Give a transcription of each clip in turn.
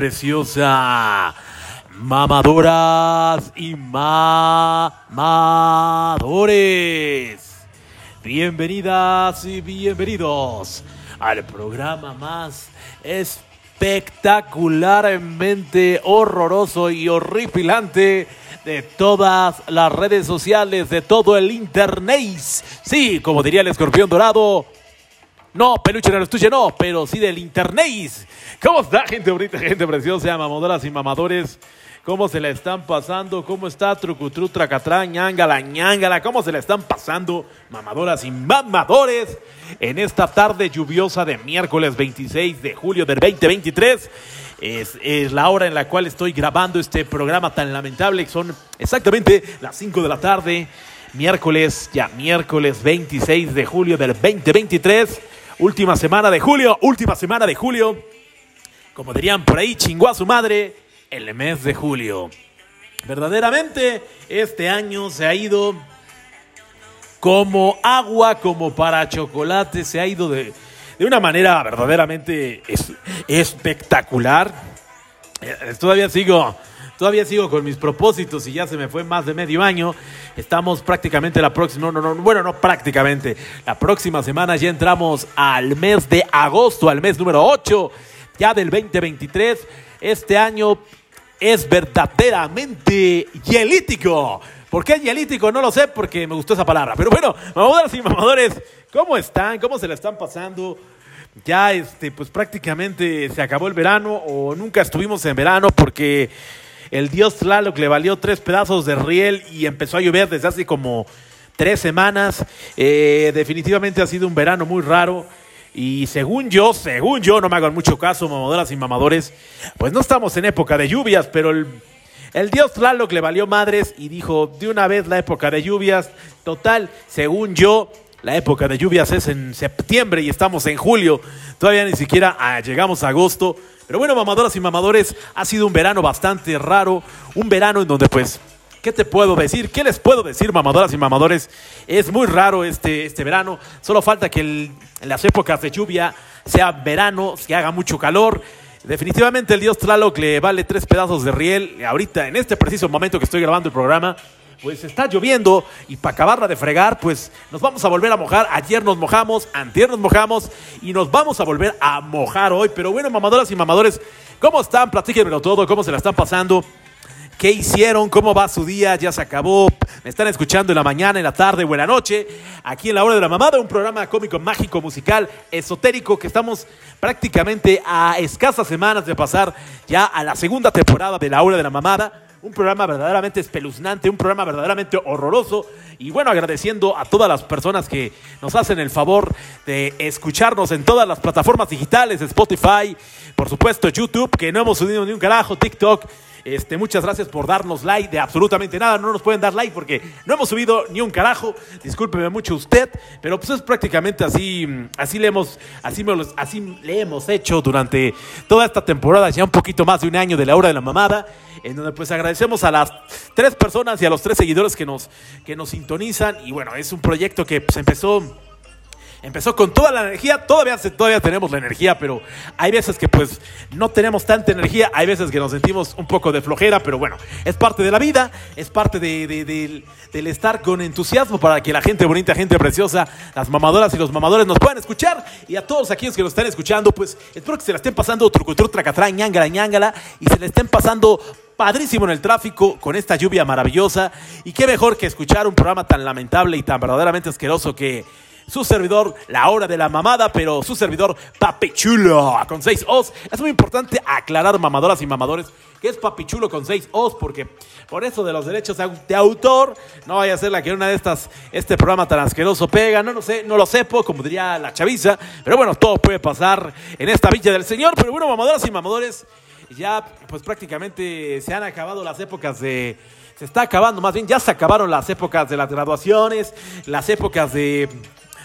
preciosa, mamadoras y mamadores. Bienvenidas y bienvenidos al programa más espectacularmente horroroso y horripilante de todas las redes sociales, de todo el internet. Sí, como diría el escorpión dorado, no, peluche en el estuche no, pero sí del internet. ¿Cómo está, gente bonita, gente preciosa, mamadoras y mamadores? ¿Cómo se la están pasando? ¿Cómo está Trucutru, Tracatrá, ñangala, ñangala? ¿Cómo se la están pasando, mamadoras y mamadores? En esta tarde lluviosa de miércoles 26 de julio del 2023. Es, es la hora en la cual estoy grabando este programa tan lamentable. Son exactamente las 5 de la tarde. Miércoles, ya miércoles 26 de julio del 2023. Última semana de julio, última semana de julio. Como dirían por ahí, chingó a su madre el mes de julio. Verdaderamente, este año se ha ido como agua, como para chocolate, se ha ido de, de una manera verdaderamente es- espectacular. Eh, Todavía sigo, todavía sigo con mis propósitos y ya se me fue más de medio año. Estamos prácticamente la próxima, no, no, no, bueno, no prácticamente. La próxima semana ya entramos al mes de agosto, al mes número 8, ya del 2023. Este año es verdaderamente hielítico. ¿Por qué hielítico? No lo sé porque me gustó esa palabra. Pero bueno, mamadoras y mamadores, ¿cómo están? ¿Cómo se la están pasando? Ya, este, pues prácticamente se acabó el verano o nunca estuvimos en verano porque el dios Tlaloc le valió tres pedazos de riel y empezó a llover desde hace como tres semanas. Eh, definitivamente ha sido un verano muy raro. Y según yo, según yo, no me hagan mucho caso, mamadoras y mamadores, pues no estamos en época de lluvias, pero el, dios Tlaloc le valió madres y dijo de una vez la época de lluvias. Total, según yo, la época de lluvias es en septiembre y estamos en julio. Todavía ni siquiera ah, llegamos a agosto. Pero bueno, mamadoras y mamadores, ha sido un verano bastante raro. Un verano en donde pues ¿Qué te puedo decir? ¿Qué les puedo decir, mamadoras y mamadores? Es muy raro este, este verano. Solo falta que en las épocas de lluvia sea verano, que haga mucho calor. Definitivamente el dios Tlaloc le vale tres pedazos de riel. Ahorita, en este preciso momento que estoy grabando el programa, pues está lloviendo y para acabarla de fregar, pues nos vamos a volver a mojar. Ayer nos mojamos, antier nos mojamos y nos vamos a volver a mojar hoy. Pero bueno, mamadoras y mamadores, ¿cómo están? Platíquenmelo todo, ¿cómo se la están pasando? ¿Qué hicieron? ¿Cómo va su día? ¿Ya se acabó? Me están escuchando en la mañana, en la tarde o en la noche. Aquí en la hora de la mamada, un programa cómico, mágico, musical, esotérico, que estamos prácticamente a escasas semanas de pasar ya a la segunda temporada de la hora de la mamada. Un programa verdaderamente espeluznante, un programa verdaderamente horroroso. Y bueno, agradeciendo a todas las personas que nos hacen el favor de escucharnos en todas las plataformas digitales, Spotify, por supuesto YouTube, que no hemos subido ni un carajo, TikTok. Este, muchas gracias por darnos like de absolutamente nada. No nos pueden dar like porque no hemos subido ni un carajo. Discúlpeme mucho usted, pero pues es prácticamente así, así le hemos, así, me los- así le hemos hecho durante toda esta temporada, ya un poquito más de un año de la hora de la mamada, en donde pues agradecemos a las tres personas y a los tres seguidores que nos, que nos sintonizan. Y bueno, es un proyecto que pues, empezó Empezó con toda la energía, todavía, todavía tenemos la energía, pero hay veces que pues no tenemos tanta energía, hay veces que nos sentimos un poco de flojera, pero bueno, es parte de la vida, es parte de- del- del estar con entusiasmo para que la gente bonita, gente preciosa, las mamadoras y los mamadores nos puedan escuchar. Y a todos aquellos que nos están escuchando, pues espero que se la estén pasando trucutru, tracatrá, ñangala, ñangala y se la estén pasando padrísimo en el tráfico con esta lluvia maravillosa. Y qué mejor que escuchar un programa tan lamentable y tan verdaderamente asqueroso que su servidor, la hora de la mamada, pero su servidor, Papichulo, con seis O's. Es muy importante aclarar, mamadoras y mamadores, que es Papichulo con seis O's, porque por eso de los derechos de autor, no vaya a ser la que una de estas, este programa tan asqueroso pega, no lo sé, no lo sepo, como diría la chaviza, pero bueno, todo puede pasar en esta villa del Señor, pero bueno, mamadoras y mamadores, ya pues prácticamente se han acabado las épocas de... Se está acabando, más bien ya se acabaron las épocas de las graduaciones, las épocas de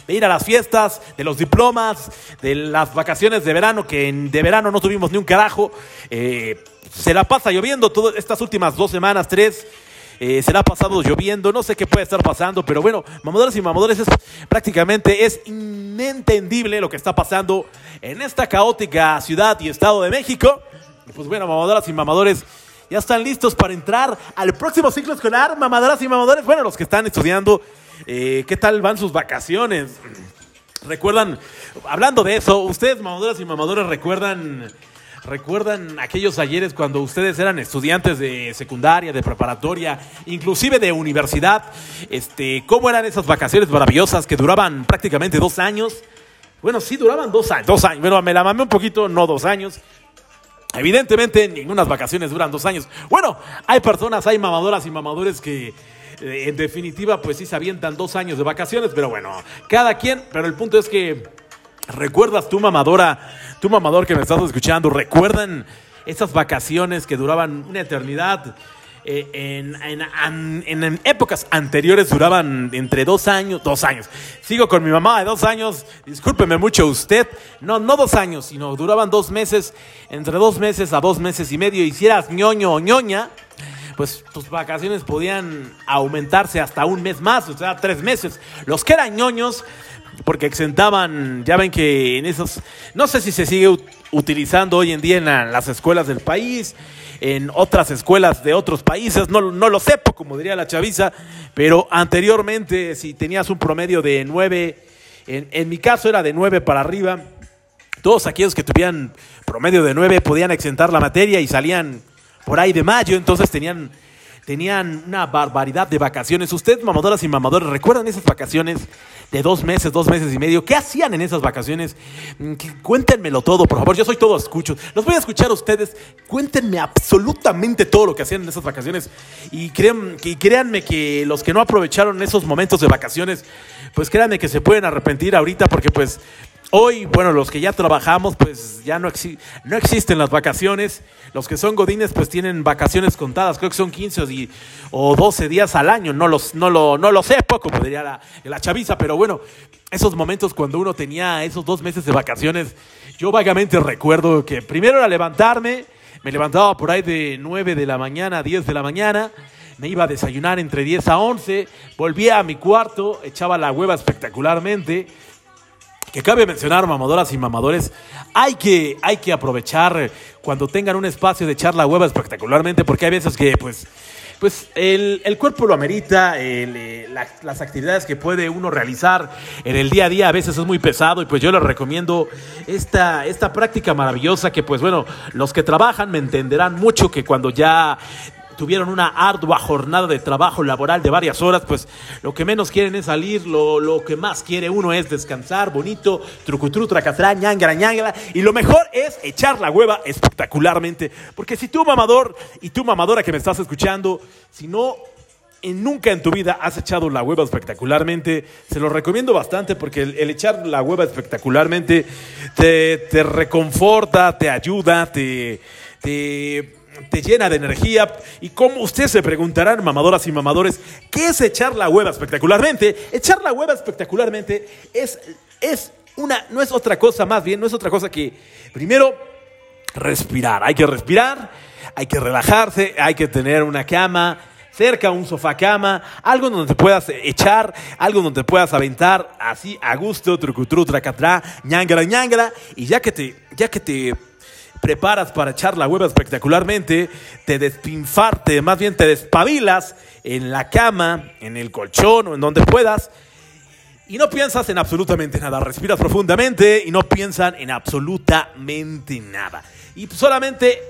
de ir a las fiestas, de los diplomas, de las vacaciones de verano, que de verano no tuvimos ni un carajo. Eh, se la pasa lloviendo todas estas últimas dos semanas, tres. eh, se la ha pasado lloviendo, no sé qué puede estar pasando, pero bueno, mamadoras y mamadores, es prácticamente es inentendible lo que está pasando en esta caótica ciudad y estado de México. Pues bueno, mamadoras y mamadores, ya están listos para entrar al próximo ciclo escolar, mamadoras y mamadores. Bueno, los que están estudiando, eh, ¿qué tal van sus vacaciones? ¿Recuerdan, hablando de eso, ustedes, mamadoras y mamadores, recuerdan ¿Recuerdan aquellos ayeres cuando ustedes eran estudiantes de secundaria, de preparatoria, inclusive de universidad? Este, ¿Cómo eran esas vacaciones maravillosas que duraban prácticamente dos años? Bueno, sí, duraban dos años. Dos años. Bueno, me la mamé un poquito, no dos años. Evidentemente, ninguna vacaciones duran dos años. Bueno, hay personas, hay mamadoras y mamadores que en definitiva, pues sí se avientan dos años de vacaciones, pero bueno, cada quien, pero el punto es que ¿Recuerdas tu mamadora, tu mamador que me estás escuchando? ¿Recuerdan esas vacaciones que duraban una eternidad? Eh, en, épocas anteriores duraban entre dos años, dos años. Sigo con mi mamá de dos años, discúlpeme mucho usted, no, no dos años, sino duraban dos meses, entre dos meses a dos meses y medio, hicieras ñoño o ñoña, pues tus vacaciones podían aumentarse hasta un mes más, o sea, tres meses. Los que eran ñoños porque exentaban, ya ven que en esos, no sé si se sigue utilizando hoy en día en, las escuelas del país, en otras escuelas de otros países, no, no lo sé, como diría la chaviza, pero anteriormente si tenías un promedio de nueve, en, en mi caso era de nueve para arriba, todos aquellos que tuvieran promedio de nueve podían exentar la materia y salían por ahí de mayo, entonces tenían tenían una barbaridad de vacaciones. Ustedes, mamadoras y mamadores, ¿recuerdan esas vacaciones de dos meses, dos meses y medio? ¿Qué hacían en esas vacaciones? Mm, cuéntenmelo todo, por favor. Yo soy todo escucho. Los voy a escuchar a ustedes. Cuéntenme absolutamente todo lo que hacían en esas vacaciones. Y, y créanme que los que no aprovecharon esos momentos de vacaciones, pues créanme que se pueden arrepentir ahorita porque pues Hoy, bueno, los que ya trabajamos, pues ya no, no existen las vacaciones. Los que son godines, pues tienen vacaciones contadas. Creo que son 15 o 12 días al año. No, los, no, lo, no lo sé, poco pues, diría la, la chaviza. Pero bueno, esos momentos cuando uno tenía esos dos meses de vacaciones, yo vagamente recuerdo que primero era levantarme. Me levantaba por ahí de 9 de la mañana a 10 de la mañana me iba a desayunar entre 10 a 11, volvía a mi cuarto, echaba la hueva espectacularmente, que cabe mencionar, mamadoras y mamadores, hay que, hay que aprovechar cuando tengan un espacio de echar la hueva espectacularmente, porque hay veces que, pues, pues el, cuerpo lo amerita, eh, las actividades que puede uno realizar en el día a día a veces es muy pesado y pues yo les recomiendo esta, esta práctica maravillosa que pues bueno, los que trabajan me entenderán mucho que cuando ya tuvieron una ardua jornada de trabajo laboral de varias horas, pues lo que menos quieren es salir, lo, lo que más quiere uno es descansar, bonito, trucutru, tracatrá, ñangara, ñangara, y lo mejor es echar la hueva espectacularmente, porque si tú mamador y tú mamadora que me estás escuchando, si no nunca en tu vida has echado la hueva espectacularmente, se lo recomiendo bastante porque el, echar la hueva espectacularmente te, te reconforta, te ayuda, te, te te llena de energía. Y como ustedes se preguntarán, mamadoras y mamadores, ¿qué es echar la hueva espectacularmente? Echar la hueva espectacularmente es, es una, no es otra cosa más bien, no es otra cosa que, primero, respirar. Hay que respirar, hay que relajarse, hay que tener una cama cerca, un sofá cama, algo donde te puedas echar, algo donde te puedas aventar así a gusto, trucutru, tracatrá, ñangara, ñangara, y ya que te, ya que te preparas para echar la hueva espectacularmente, te despinfarte, más bien te despabilas en la cama, en el colchón o en donde puedas, y no piensas en absolutamente nada. Respiras profundamente y no piensan en absolutamente nada. Y solamente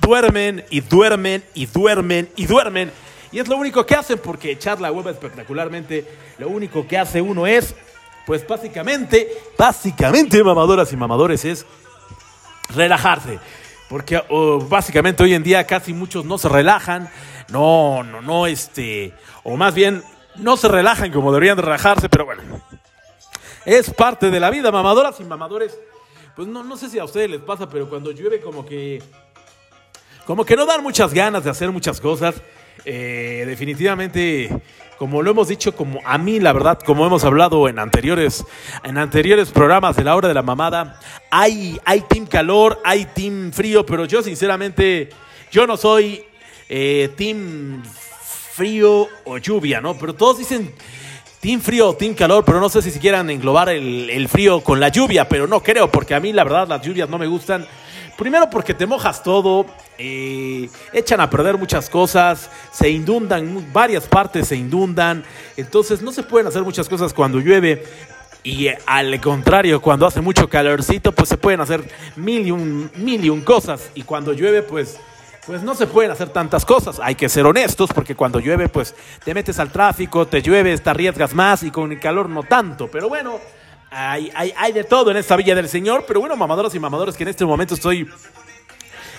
duermen y duermen y duermen y duermen. Y es lo único que hacen porque echar la hueva espectacularmente, lo único que hace uno es, pues básicamente, básicamente, mamadoras y mamadores, es relajarse. Porque básicamente hoy en día casi muchos no se relajan, no, no, no, este, o más bien no se relajan como deberían de relajarse, pero bueno, es parte de la vida, mamadoras y mamadores. Pues no, no sé si a ustedes les pasa, pero cuando llueve como que, como que no dan muchas ganas de hacer muchas cosas. Eh, definitivamente como lo hemos dicho, como a mí, la verdad, como hemos hablado en anteriores, en anteriores programas de la hora de la mamada, hay, hay team calor, hay team frío, pero yo sinceramente, yo no soy eh, team frío o lluvia, ¿no? Pero todos dicen team frío team calor, pero no sé si quieran englobar el, el frío con la lluvia, pero no creo, porque a mí la verdad las lluvias no me gustan. Primero porque te mojas todo, eh, echan a perder muchas cosas, se inundan, varias partes se inundan, entonces no se pueden hacer muchas cosas cuando llueve. Y eh, al contrario, cuando hace mucho calorcito, pues se pueden hacer mil y un, mil y un cosas. Y cuando llueve, pues, pues no se pueden hacer tantas cosas. Hay que ser honestos, porque cuando llueve, pues te metes al tráfico, te llueve, te arriesgas más y con el calor no tanto. Pero bueno, hay, hay, hay de todo en esta Villa del Señor. Pero bueno, mamadoras y mamadores, que en este momento estoy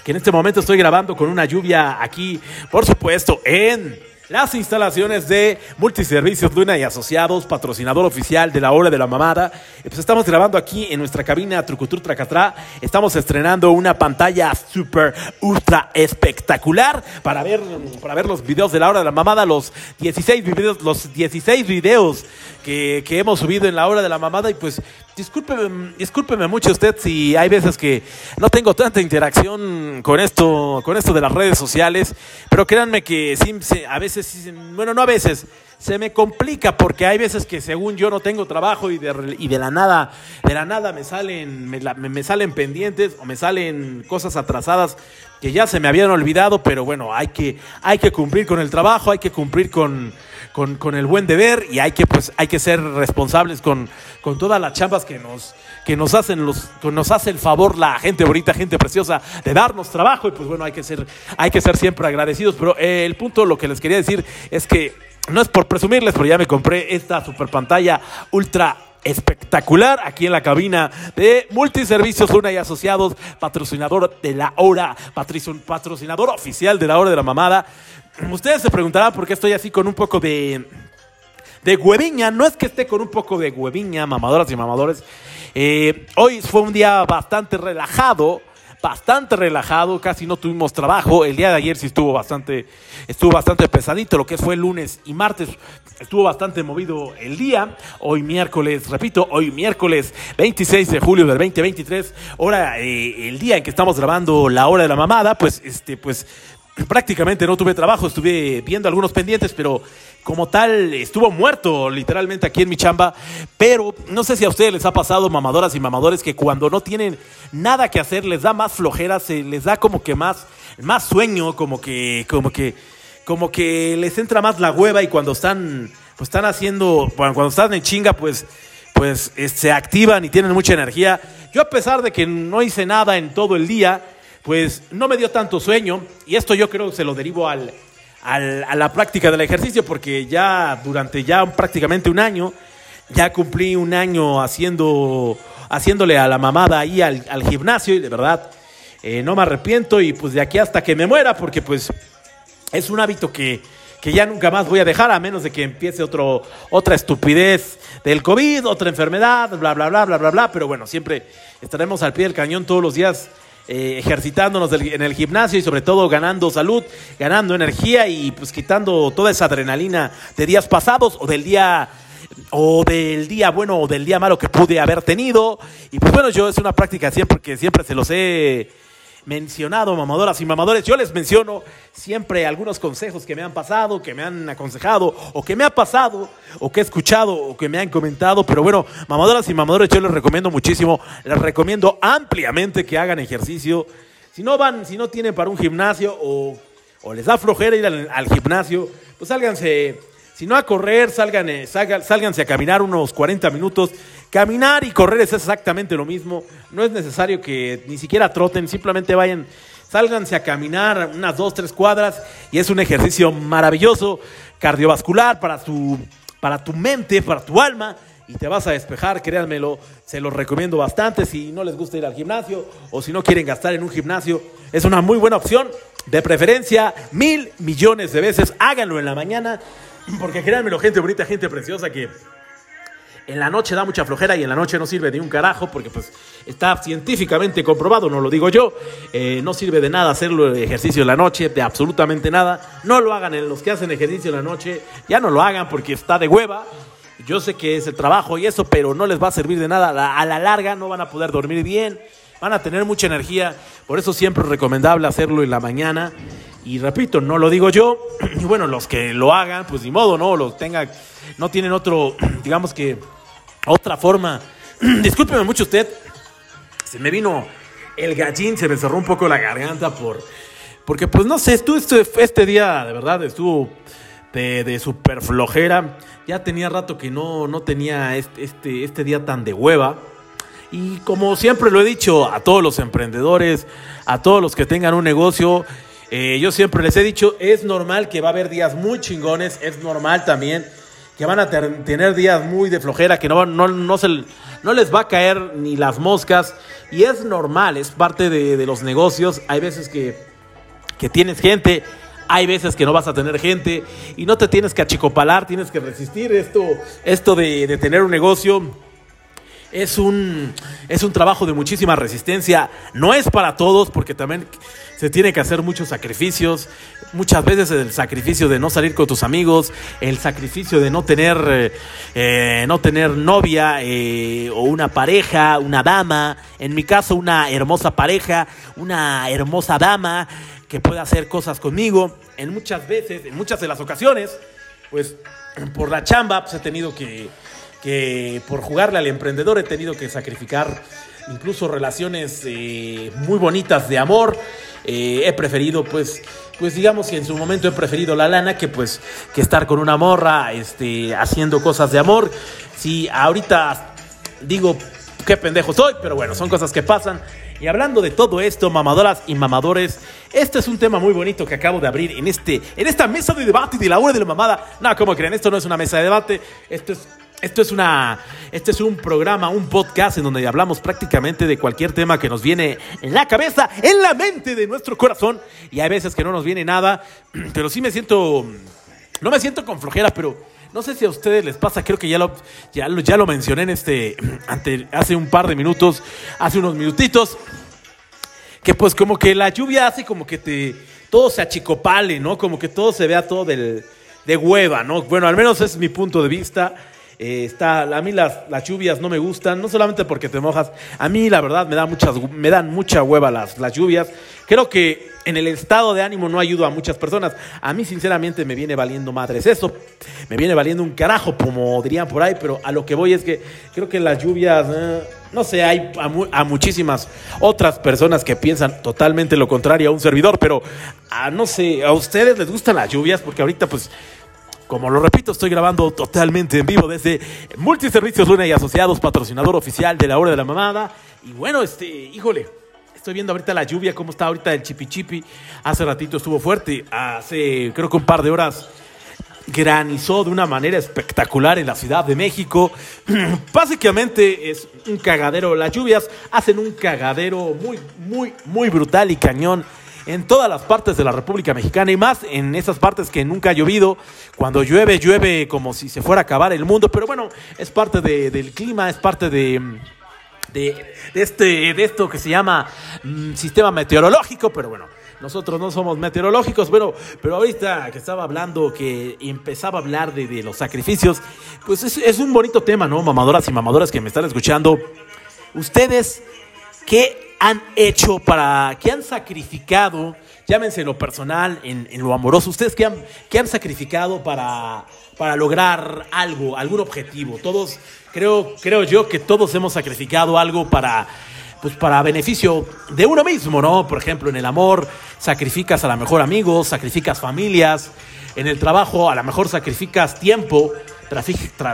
que en este momento estoy grabando con una lluvia aquí, por supuesto, en las instalaciones de Multiservicios Luna y Asociados, patrocinador oficial de la hora de la mamada. Pues estamos grabando aquí en nuestra cabina Trucutur Tracatrá. Estamos estrenando una pantalla super ultra espectacular para ver, para ver los videos de la hora de la mamada, los 16 videos, los 16 videos que, que hemos subido en la hora de la mamada. Y pues discúlpeme, discúlpeme mucho usted si hay veces que no tengo tanta interacción con esto, con esto de las redes sociales, pero créanme que sí, a veces bueno, no a veces, se me complica porque hay veces que según yo no tengo trabajo y de, y de la nada, de la nada me salen, me, me, salen pendientes o me salen cosas atrasadas que ya se me habían olvidado, pero bueno, hay que, hay que cumplir con el trabajo, hay que cumplir con, con, con, el buen deber y hay que, pues, hay que ser responsables con, con todas las chambas que nos, que nos hacen los, que nos hace el favor la gente bonita, gente preciosa de darnos trabajo y pues bueno, hay que ser, hay que ser siempre agradecidos. Pero eh, el punto, lo que les quería decir es que no es por presumirles, pero ya me compré esta super pantalla ultra espectacular aquí en la cabina de Multiservicios Luna y Asociados, patrocinador de la hora, patrocinador oficial de la hora de la mamada. Ustedes se preguntarán por qué estoy así con un poco de, de hueviña. No es que esté con un poco de hueviña, mamadoras y mamadores. Eh, hoy fue un día bastante relajado bastante relajado, casi no tuvimos trabajo. El día de ayer sí estuvo bastante, estuvo bastante pesadito, lo que fue lunes y martes estuvo bastante movido el día. Hoy miércoles, repito, hoy miércoles 26 de julio del 2023, hora, eh, el día en que estamos grabando la hora de la mamada, pues, este, pues prácticamente no tuve trabajo, estuve viendo algunos pendientes, pero como tal estuvo muerto literalmente aquí en mi chamba. Pero no sé si a ustedes les ha pasado, mamadoras y mamadores, que cuando no tienen nada que hacer les da más flojera, se les da como que más, más sueño, como que, como que, como que les entra más la hueva y cuando están, pues están haciendo, cuando están en chinga, pues pues se activan y tienen mucha energía. Yo a pesar de que no hice nada en todo el día, pues no me dio tanto sueño y esto yo creo que se lo derivo al, a la práctica del ejercicio porque ya durante ya prácticamente un año, ya cumplí un año haciendo, haciéndole a la mamada ahí al, gimnasio y de verdad eh, no me arrepiento y pues de aquí hasta que me muera porque pues es un hábito que, que ya nunca más voy a dejar a menos de que empiece otro, otra estupidez del COVID, otra enfermedad, bla, bla, bla, bla, bla, bla, pero bueno, siempre estaremos al pie del cañón todos los días eh, ejercitándonos en el gimnasio y sobre todo ganando salud, ganando energía y pues quitando toda esa adrenalina de días pasados o del día o del día bueno o del día malo que pude haber tenido. Y pues bueno, yo es una práctica siempre que siempre se los he mencionado, mamadoras y mamadores. Yo les menciono siempre algunos consejos que me han pasado, que me han aconsejado, o que me ha pasado, o que he escuchado, o que me han comentado. Pero bueno, mamadoras y mamadores, yo les recomiendo muchísimo, les recomiendo ampliamente que hagan ejercicio. Si no van, si no tienen para un gimnasio o, o les da flojera ir al, al gimnasio, pues sálganse si no a correr, salgan, eh, sálganse a caminar unos 40 minutos. Caminar y correr es exactamente lo mismo. No es necesario que ni siquiera troten, simplemente vayan, sálganse a caminar unas dos, tres cuadras y es un ejercicio maravilloso, cardiovascular para tu, para tu mente, para tu alma y te vas a despejar, créanmelo, se los recomiendo bastante si no les gusta ir al gimnasio o si no quieren gastar en un gimnasio, es una muy buena opción, de preferencia mil millones de veces, háganlo en la mañana porque créanmelo, gente bonita, gente preciosa que en la noche da mucha flojera y en la noche no sirve de un carajo porque pues está científicamente comprobado, no lo digo yo, eh, no sirve de nada hacerlo el ejercicio en la noche, de absolutamente nada. No lo hagan en los que hacen ejercicio en la noche, ya no lo hagan porque está de hueva. Yo sé que es el trabajo y eso, pero no les va a servir de nada. A la larga no van a poder dormir bien, van a tener mucha energía. Por eso siempre es recomendable hacerlo en la mañana. Y repito, no lo digo yo. Y bueno, los que lo hagan, pues ni modo, ¿no? Los tengan, no tienen otro, digamos que, otra forma. Discúlpeme mucho usted. Se me vino el gallín, se me cerró un poco la garganta por... Porque pues no sé, estuvo, este, día de verdad estuvo de, de super flojera. Ya tenía rato que no, no tenía este, este, este día tan de hueva. Y como siempre lo he dicho a todos los emprendedores, a todos los que tengan un negocio, eh, yo siempre les he dicho, es normal que va a haber días muy chingones, es normal también que van a tener días muy de flojera, que no, no, no, se, no les va a caer ni las moscas. Y es normal, es parte de, los negocios. Hay veces que, que tienes gente, hay veces que no vas a tener gente y no te tienes que achicopalar, tienes que resistir esto, esto de tener un negocio es un, es un trabajo de muchísima resistencia. No es para todos porque también se tiene que hacer muchos sacrificios. Muchas veces el sacrificio de no salir con tus amigos, el sacrificio de no tener, eh, no tener novia eh, o una pareja, una dama. En mi caso, una hermosa pareja, una hermosa dama que pueda hacer cosas conmigo. En muchas veces, en muchas de las ocasiones, pues por la chamba pues, he tenido que que por jugarle al emprendedor he tenido que sacrificar incluso relaciones eh, muy bonitas de amor. Eh, he preferido, pues, pues digamos que en su momento he preferido la lana que pues que estar con una morra, este, haciendo cosas de amor. Si ahorita digo qué pendejo soy, pero bueno, son cosas que pasan. Y hablando de todo esto, mamadoras y mamadores, este es un tema muy bonito que acabo de abrir en, este, en esta mesa de debate de la hora de la mamada. No, como creen, esto no es una mesa de debate, esto es esto es, una, este es un programa, un podcast en donde hablamos prácticamente de cualquier tema que nos viene en la cabeza, en la mente de nuestro corazón. Y hay veces que no nos viene nada, pero sí me siento, no me siento con flojera, pero no sé si a ustedes les pasa, creo que ya lo, ya lo, ya lo mencioné en este, ante, hace un par de minutos, hace unos minutitos, que pues como que la lluvia hace como que te, todo se achicopale, ¿no? Como que todo se vea todo del, de hueva, ¿no? Bueno, al menos es mi punto de vista. Eh, está, a mí las, las, lluvias no me gustan, no solamente porque te mojas, a mí la verdad me, da muchas, me dan mucha hueva las, las lluvias. Creo que en el estado de ánimo no ayudo a muchas personas. A mí sinceramente me viene valiendo madres eso, me viene valiendo un carajo, como dirían por ahí, pero a lo que voy es que creo que las lluvias... Eh, no sé, hay a, muchísimas otras personas que piensan totalmente lo contrario a un servidor, pero a, no sé, a ustedes les gustan las lluvias porque ahorita pues como lo repito, estoy grabando totalmente en vivo desde Multiservicios Luna y Asociados, patrocinador oficial de la Hora de la Mamada. Y bueno, este, híjole, estoy viendo ahorita la lluvia, cómo está ahorita el chipi chipi. Hace ratito estuvo fuerte, hace creo que un par de horas granizó de una manera espectacular en la Ciudad de México. Básicamente es un cagadero. Las lluvias hacen un cagadero muy, muy, muy brutal y cañón en todas las partes de la República Mexicana y más en esas partes que nunca ha llovido. Cuando llueve, llueve como si se fuera a acabar el mundo, pero bueno, es parte de, del clima, es parte de, de, este, de esto que se llama mm, sistema meteorológico, pero bueno. Nosotros no somos meteorológicos, bueno, pero ahorita que estaba hablando, que empezaba a hablar de, de los sacrificios, pues es, es un bonito tema, ¿no? Mamadoras y mamadoras que me están escuchando. Ustedes, ¿qué han hecho para, qué han sacrificado, llámense en lo personal, en, lo amoroso, ustedes qué han, han sacrificado para, para lograr algo, algún objetivo? Todos, creo, creo yo que todos hemos sacrificado algo para, pues para beneficio de uno mismo, ¿no? Por ejemplo, en el amor sacrificas a lo mejor amigos, sacrificas familias, en el trabajo a lo mejor sacrificas tiempo,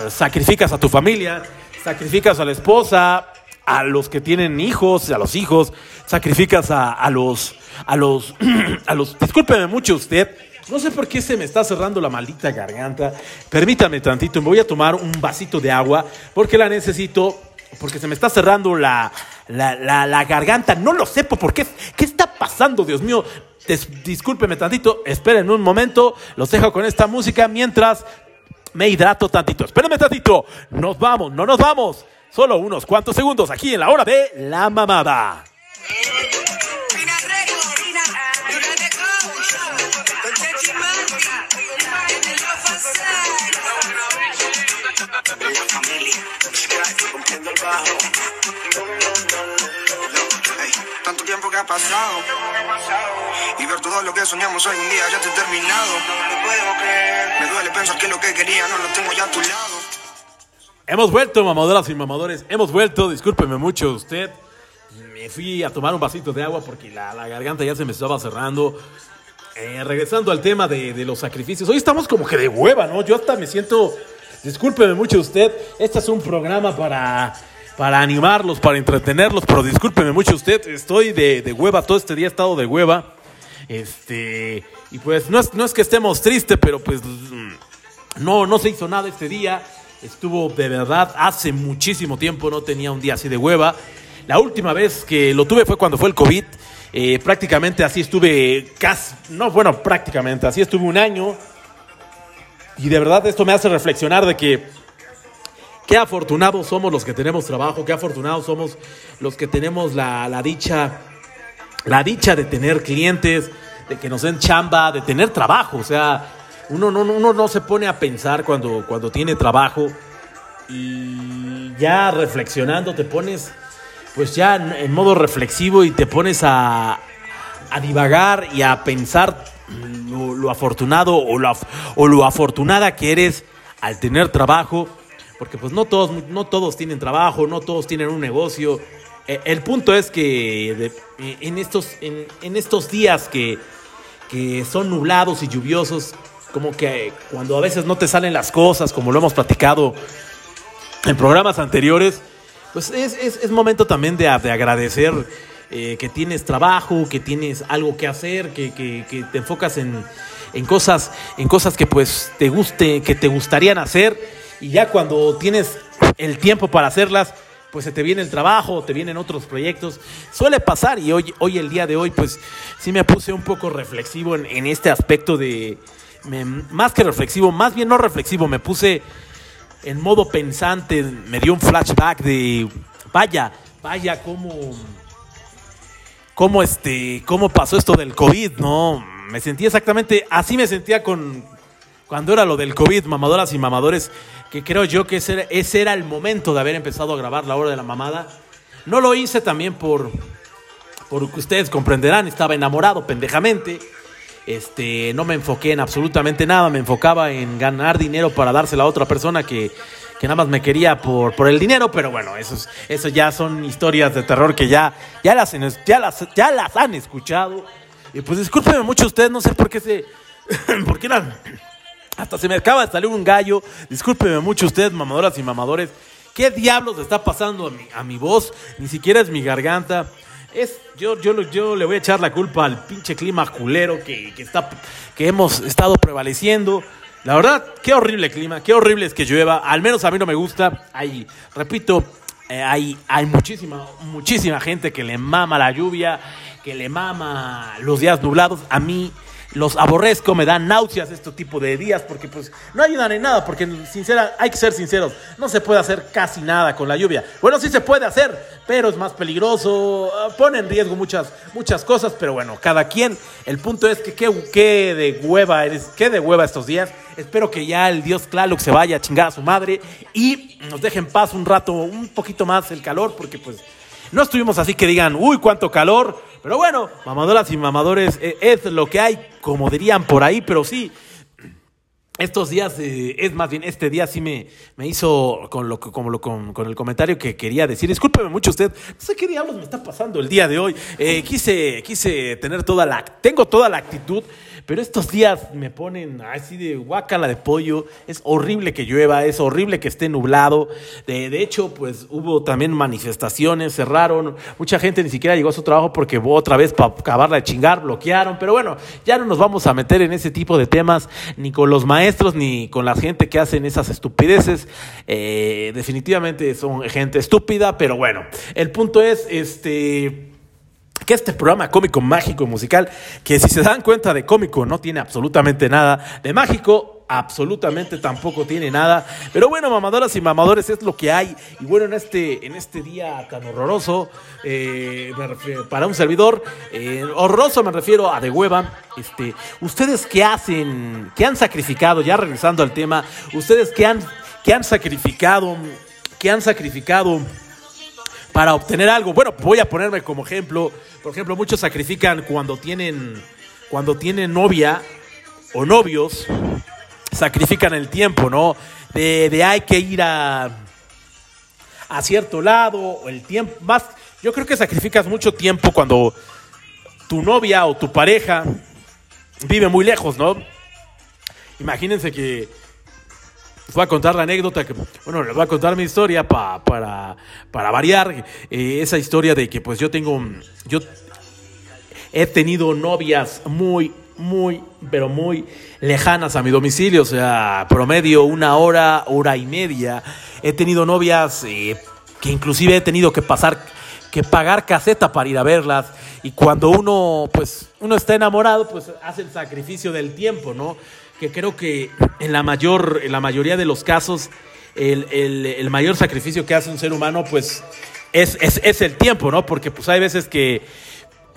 sacrificas a tu familia, sacrificas a la esposa, a los que tienen hijos, a los hijos, sacrificas a, a los, a los, a los, discúlpeme mucho usted, no sé por qué se me está cerrando la maldita garganta, permítame tantito, me voy a tomar un vasito de agua porque la necesito, porque se me está cerrando la, la, la, la garganta, no lo sé por qué, qué está pasando, Dios mío, Des, discúlpeme tantito, esperen un momento, los dejo con esta música mientras me hidrato tantito, espérenme tantito, nos vamos, no nos vamos. Solo unos cuantos segundos aquí en la hora de la mamada. Tanto tiempo que ha pasado Y ver todo lo que soñamos hoy en día ya terminado. Lo puedo creer. Me duele pensar que lo que quería no lo tengo ya a tu lado. Hemos vuelto, mamadoras y mamadores. Hemos vuelto. Discúlpeme mucho usted. Me fui a tomar un vasito de agua porque la, la garganta ya se me estaba cerrando. Eh, regresando al tema de, de los sacrificios. Hoy estamos como que de hueva, ¿no? Yo hasta me siento. Discúlpeme mucho usted. Este es un programa para para animarlos, para entretenerlos, pero discúlpeme mucho usted, estoy de, de, hueva, todo este día he estado de hueva. Este, y pues no es, no es que estemos tristes, pero pues no, no se hizo nada este día. Estuvo de verdad, hace muchísimo tiempo no tenía un día así de hueva. La última vez que lo tuve fue cuando fue el COVID. Eh, prácticamente así estuve casi, no, bueno, prácticamente así estuve un año. Y de verdad esto me hace reflexionar de que Qué afortunados somos los que tenemos trabajo, qué afortunados somos los que tenemos la, la, dicha, la dicha de tener clientes, de que nos den chamba, de tener trabajo. O sea, uno no, uno no se pone a pensar cuando, cuando tiene trabajo y ya reflexionando te pones, pues ya en modo reflexivo y te pones a, a divagar y a pensar lo, lo afortunado o lo, o lo afortunada que eres al tener trabajo porque pues no todos, no todos tienen trabajo, no todos tienen un negocio. Eh, el punto es que en, estos, en, en, estos días que, que son nublados y lluviosos, como que cuando a veces no te salen las cosas, como lo hemos platicado en programas anteriores, pues es, es, momento también de, de agradecer eh, que tienes trabajo, que tienes algo que hacer, que, que, te enfocas en, en, cosas, en cosas que pues te guste, que te gustarían hacer y ya cuando tienes el tiempo para hacerlas, pues se te viene el trabajo, te vienen otros proyectos. Suele pasar y hoy, hoy el día de hoy, pues sí me puse un poco reflexivo en este aspecto de, me, más que reflexivo, más bien no reflexivo, me puse en modo pensante, me dio un flashback de, vaya, vaya, cómo, cómo este, cómo pasó esto del COVID, ¿no? Me sentí exactamente, así me sentía con, cuando era lo del COVID, mamadoras y mamadores, que creo yo que ese era, ese era, el momento de haber empezado a grabar la hora de la mamada. No lo hice también por, por ustedes comprenderán, estaba enamorado pendejamente. Este, no me enfoqué en absolutamente nada, me enfocaba en ganar dinero para dársela a otra persona que, que nada más me quería por, por el dinero, pero bueno, eso, eso ya son historias de terror que ya, ya, las, ya, las, ya las han escuchado. Y pues discúlpeme mucho ustedes, no sé por qué se... ¿Por qué eran hasta se me acaba de salir un gallo. Discúlpeme mucho ustedes, mamadoras y mamadores. ¿Qué diablos está pasando a mi, a mi voz? Ni siquiera es mi garganta. Es, yo, yo, yo le voy a echar la culpa al pinche clima culero que, que, está, que hemos estado prevaleciendo. La verdad, qué horrible clima, qué horrible es que llueva. Al menos a mí no me gusta. Hay, repito, eh, hay, hay muchísima, muchísima gente que le mama la lluvia, que le mama los días nublados. A mí los aborrezco, me dan náuseas este tipo de días porque pues no ayudan en nada, porque sincera, hay que ser sinceros, no se puede hacer casi nada con la lluvia. Bueno, sí se puede hacer, pero es más peligroso, pone en riesgo muchas, muchas cosas, pero bueno, cada quien, el punto es que qué de hueva eres, qué de hueva estos días. Espero que ya el dios Tlaloc se vaya a chingar a su madre y nos deje en paz un rato, un poquito más el calor, porque pues no estuvimos así que digan, uy, cuánto calor. Pero bueno, mamadoras y mamadores, eh, es lo que hay, como dirían por ahí, pero sí. Estos días, eh, es más bien, este día sí me, me hizo con, lo, como lo, con, con, el comentario que quería decir. Discúlpeme mucho usted, no sé qué diablos me está pasando el día de hoy. Eh, quise, quise tener toda la, tengo toda la actitud pero estos días me ponen así de guacala de pollo. Es horrible que llueva, es horrible que esté nublado. De, de, hecho, pues hubo también manifestaciones, cerraron. Mucha gente ni siquiera llegó a su trabajo porque otra vez para acabarla de chingar, bloquearon. Pero bueno, ya no nos vamos a meter en ese tipo de temas, ni con los maestros, ni con la gente que hacen esas estupideces. Eh, definitivamente son gente estúpida, pero bueno, el punto es, este que este programa cómico, mágico, musical, que si se dan cuenta de cómico no tiene absolutamente nada, de mágico absolutamente tampoco tiene nada, pero bueno, mamadoras y mamadores es lo que hay, y bueno, en este, en este día tan horroroso, eh, refiero, para un servidor, eh, horroroso me refiero a de hueva, este, ustedes que hacen, que han sacrificado, ya regresando al tema, ustedes que han, que han sacrificado, que han sacrificado, para obtener algo. Bueno, voy a ponerme como ejemplo. Por ejemplo, muchos sacrifican cuando tienen cuando tienen novia o novios, sacrifican el tiempo, ¿no? De, de hay que ir a, a cierto lado, o el tiempo, más, yo creo que sacrificas mucho tiempo cuando tu novia o tu pareja vive muy lejos, ¿no? Imagínense que les voy a contar la anécdota que, bueno, les voy a contar mi historia pa- para, para variar. eh, esa historia de que pues yo tengo, yo he tenido novias muy, muy, pero muy lejanas a mi domicilio, o sea, promedio una hora, hora y media. He tenido novias eh, que inclusive he tenido que pasar, que pagar caseta para ir a verlas. Y cuando uno, pues, uno está enamorado, pues hace el sacrificio del tiempo, ¿no? Que creo que en la mayor, en la mayoría de los casos, el, el- el mayor sacrificio que hace un ser humano, pues, es, es, es el tiempo, ¿no? Porque pues hay veces que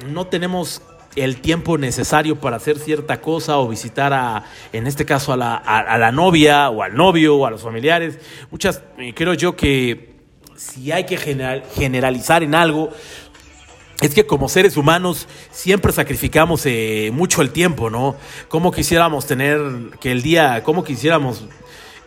no tenemos el tiempo necesario para hacer cierta cosa o visitar a, en este caso, a la, a- a la novia o al novio o a los familiares. Muchas, eh, creo yo que si hay que general- generalizar en algo, es que como seres humanos siempre sacrificamos eh, mucho el tiempo, ¿no? Como quisiéramos tener que el día, como quisiéramos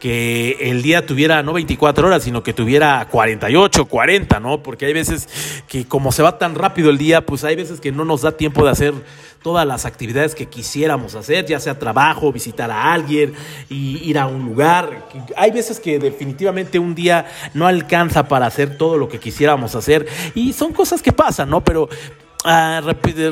que el día tuviera no 24 horas, sino que tuviera 48, 40, ¿no? Porque hay veces que como se va tan rápido el día, pues hay veces que no nos da tiempo de hacer todas las actividades que quisiéramos hacer, ya sea trabajo, visitar a alguien, ir a un lugar. Hay veces que definitivamente un día no alcanza para hacer todo lo que quisiéramos hacer y son cosas que pasan, ¿no? Pero ah,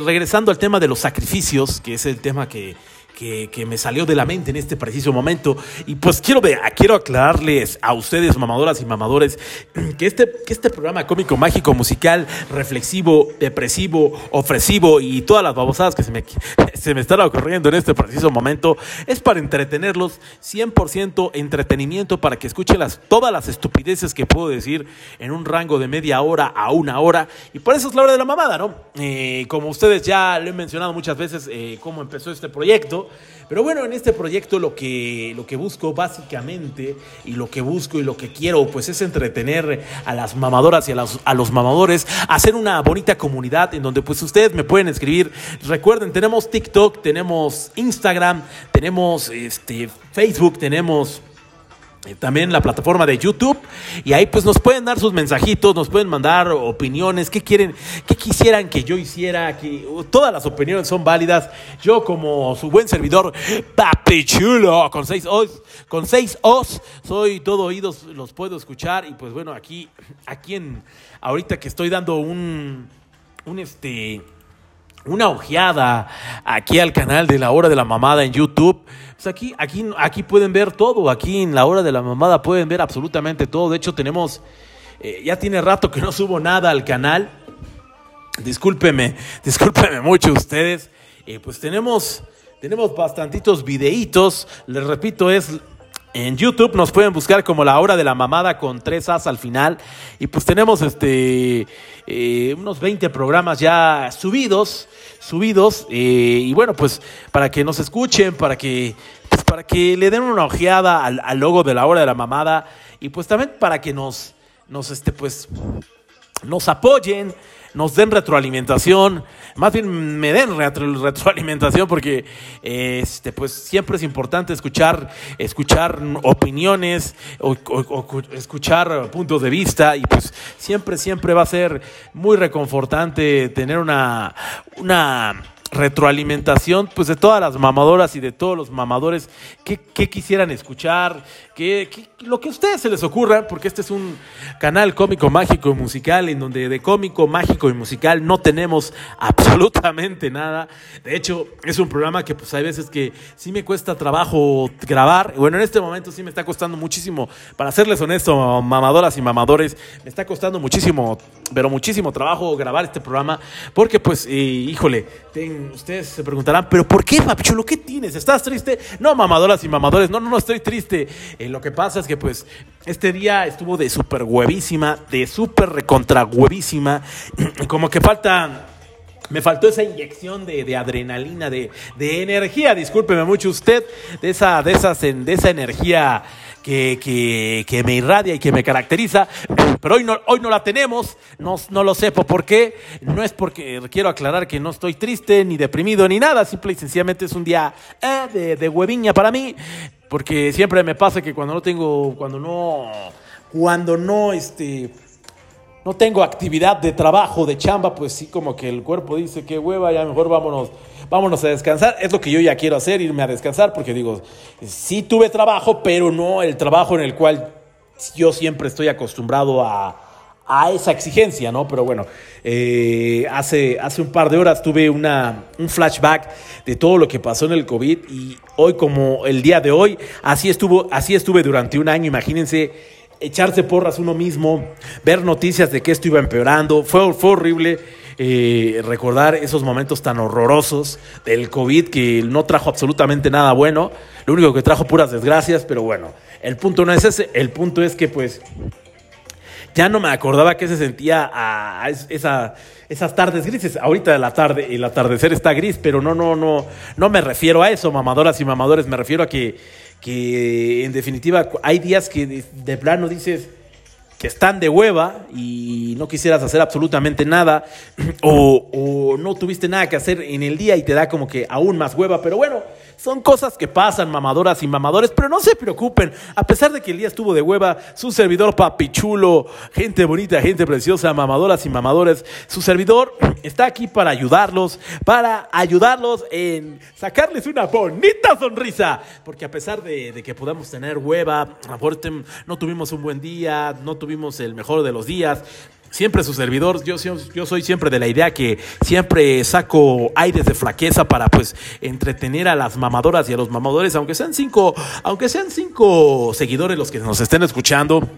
regresando al tema de los sacrificios, que es el tema que, que, me salió de la mente en este preciso momento. Y pues quiero, quiero aclararles a ustedes, mamadoras y mamadores, que este, este programa cómico, mágico, musical, reflexivo, depresivo, ofresivo y todas las babosadas que se me, se me están ocurriendo en este preciso momento es para entretenerlos, 100% entretenimiento para que escuchen las, todas las estupideces que puedo decir en un rango de media hora a una hora. Y por eso es la hora de la mamada, ¿no? Eh, como ustedes ya lo he mencionado muchas veces, eh, cómo empezó este proyecto. Pero bueno, en este proyecto lo que, lo que busco básicamente y lo que busco y lo que quiero pues es entretener a las mamadoras y a, a los mamadores, hacer una bonita comunidad en donde pues ustedes me pueden escribir. Recuerden, tenemos TikTok, tenemos Instagram, tenemos este, Facebook, tenemos... Eh, también la plataforma de YouTube y ahí pues nos pueden dar sus mensajitos, nos pueden mandar opiniones, qué quieren, qué quisieran que yo hiciera, que todas las opiniones son válidas. Yo como su buen servidor, papi chulo, con seis os, con seis os, soy todo oídos, los puedo escuchar y pues bueno, aquí, aquí en, ahorita que estoy dando un, un este, una ojeada aquí al canal de la hora de la mamada en YouTube. Pues aquí, aquí, aquí pueden ver todo. Aquí en la hora de la mamada pueden ver absolutamente todo. De hecho, tenemos. eh, ya tiene rato que no subo nada al canal. Discúlpeme, discúlpeme mucho ustedes. Eh, pues tenemos, tenemos bastantitos videitos. Les repito, es en YouTube nos pueden buscar como la hora de la mamada con tres as al final. Y pues tenemos este eh, unos 20 programas ya subidos, subidos. eh, y bueno, pues para que nos escuchen, para que, pues, para que le den una ojeada al, al logo de la hora de la mamada. Y pues también para que nos, nos este, pues, nos apoyen, nos den retroalimentación, más bien me den retro- retroalimentación porque este pues siempre es importante escuchar escuchar opiniones o, escuchar puntos de vista y pues siempre siempre va a ser muy reconfortante tener una una retroalimentación pues de todas las mamadoras y de todos los mamadores que quisieran escuchar, lo que a ustedes se les ocurra, porque este es un canal cómico, mágico y musical, en donde de cómico, mágico y musical no tenemos absolutamente nada. De hecho, es un programa que pues hay veces que sí me cuesta trabajo grabar. Bueno, en este momento sí me está costando muchísimo, para serles honesto, mamadoras y mamadores, me está costando muchísimo, pero muchísimo trabajo grabar este programa, porque pues, eh, híjole, ustedes se preguntarán, pero ¿por qué, Papichulo? ¿Qué tienes? ¿Estás triste? No, mamadoras y mamadores, no, no, no estoy triste. Lo que pasa es que pues este día estuvo de súper huevísima, de súper recontra huevísima, como que falta... Me faltó esa inyección de, de adrenalina, de, de energía, discúlpeme mucho usted, de esa, de esas, de esa energía que, que, que me irradia y que me caracteriza. pero hoy no, hoy no la tenemos, no, no lo sé por qué, no es porque quiero aclarar que no estoy triste, ni deprimido, ni nada, simple y sencillamente es un día eh, de, de hueviña para mí, porque siempre me pasa que cuando no tengo, cuando no, cuando no, este no tengo actividad de trabajo, de chamba, pues sí, como que el cuerpo dice que hueva, ya mejor vámonos, vámonos a descansar. Es lo que yo ya quiero hacer, irme a descansar, porque digo, sí tuve trabajo, pero no el trabajo en el cual yo siempre estoy acostumbrado a, a esa exigencia, ¿no? Pero bueno, eh, hace, hace un par de horas tuve una, un flashback de todo lo que pasó en el COVID y hoy como el día de hoy, así, estuvo, así estuve durante un año, imagínense echarse porras uno mismo, ver noticias de que esto iba empeorando. Fue, fue horrible eh, recordar esos momentos tan horrorosos del COVID que no trajo absolutamente nada bueno. Lo único que trajo puras desgracias, pero bueno, el punto no es ese. El punto es que pues ya no me acordaba que se sentía a esa, esas tardes grises. Ahorita la tarde, el atardecer está gris, pero no, no, no, no me refiero a eso, mamadoras y mamadores, me refiero a que que en definitiva hay días que de, plano dices que están de hueva y no quisieras hacer absolutamente nada o, o, no tuviste nada que hacer en el día y te da como que aún más hueva, pero bueno, son cosas que pasan, mamadoras y mamadores, pero no se preocupen. A pesar de que el día estuvo de hueva, su servidor papichulo, gente bonita, gente preciosa, mamadoras y mamadores, su servidor está aquí para ayudarlos, para ayudarlos en sacarles una bonita sonrisa. Porque a pesar de, que podamos tener hueva, no tuvimos un buen día, no tuvimos el mejor de los días, siempre su servidor, yo, yo soy siempre de la idea que siempre saco aires de flaqueza para pues entretener a las mamadoras y a los mamadores, aunque sean cinco, aunque sean cinco seguidores los que nos estén escuchando.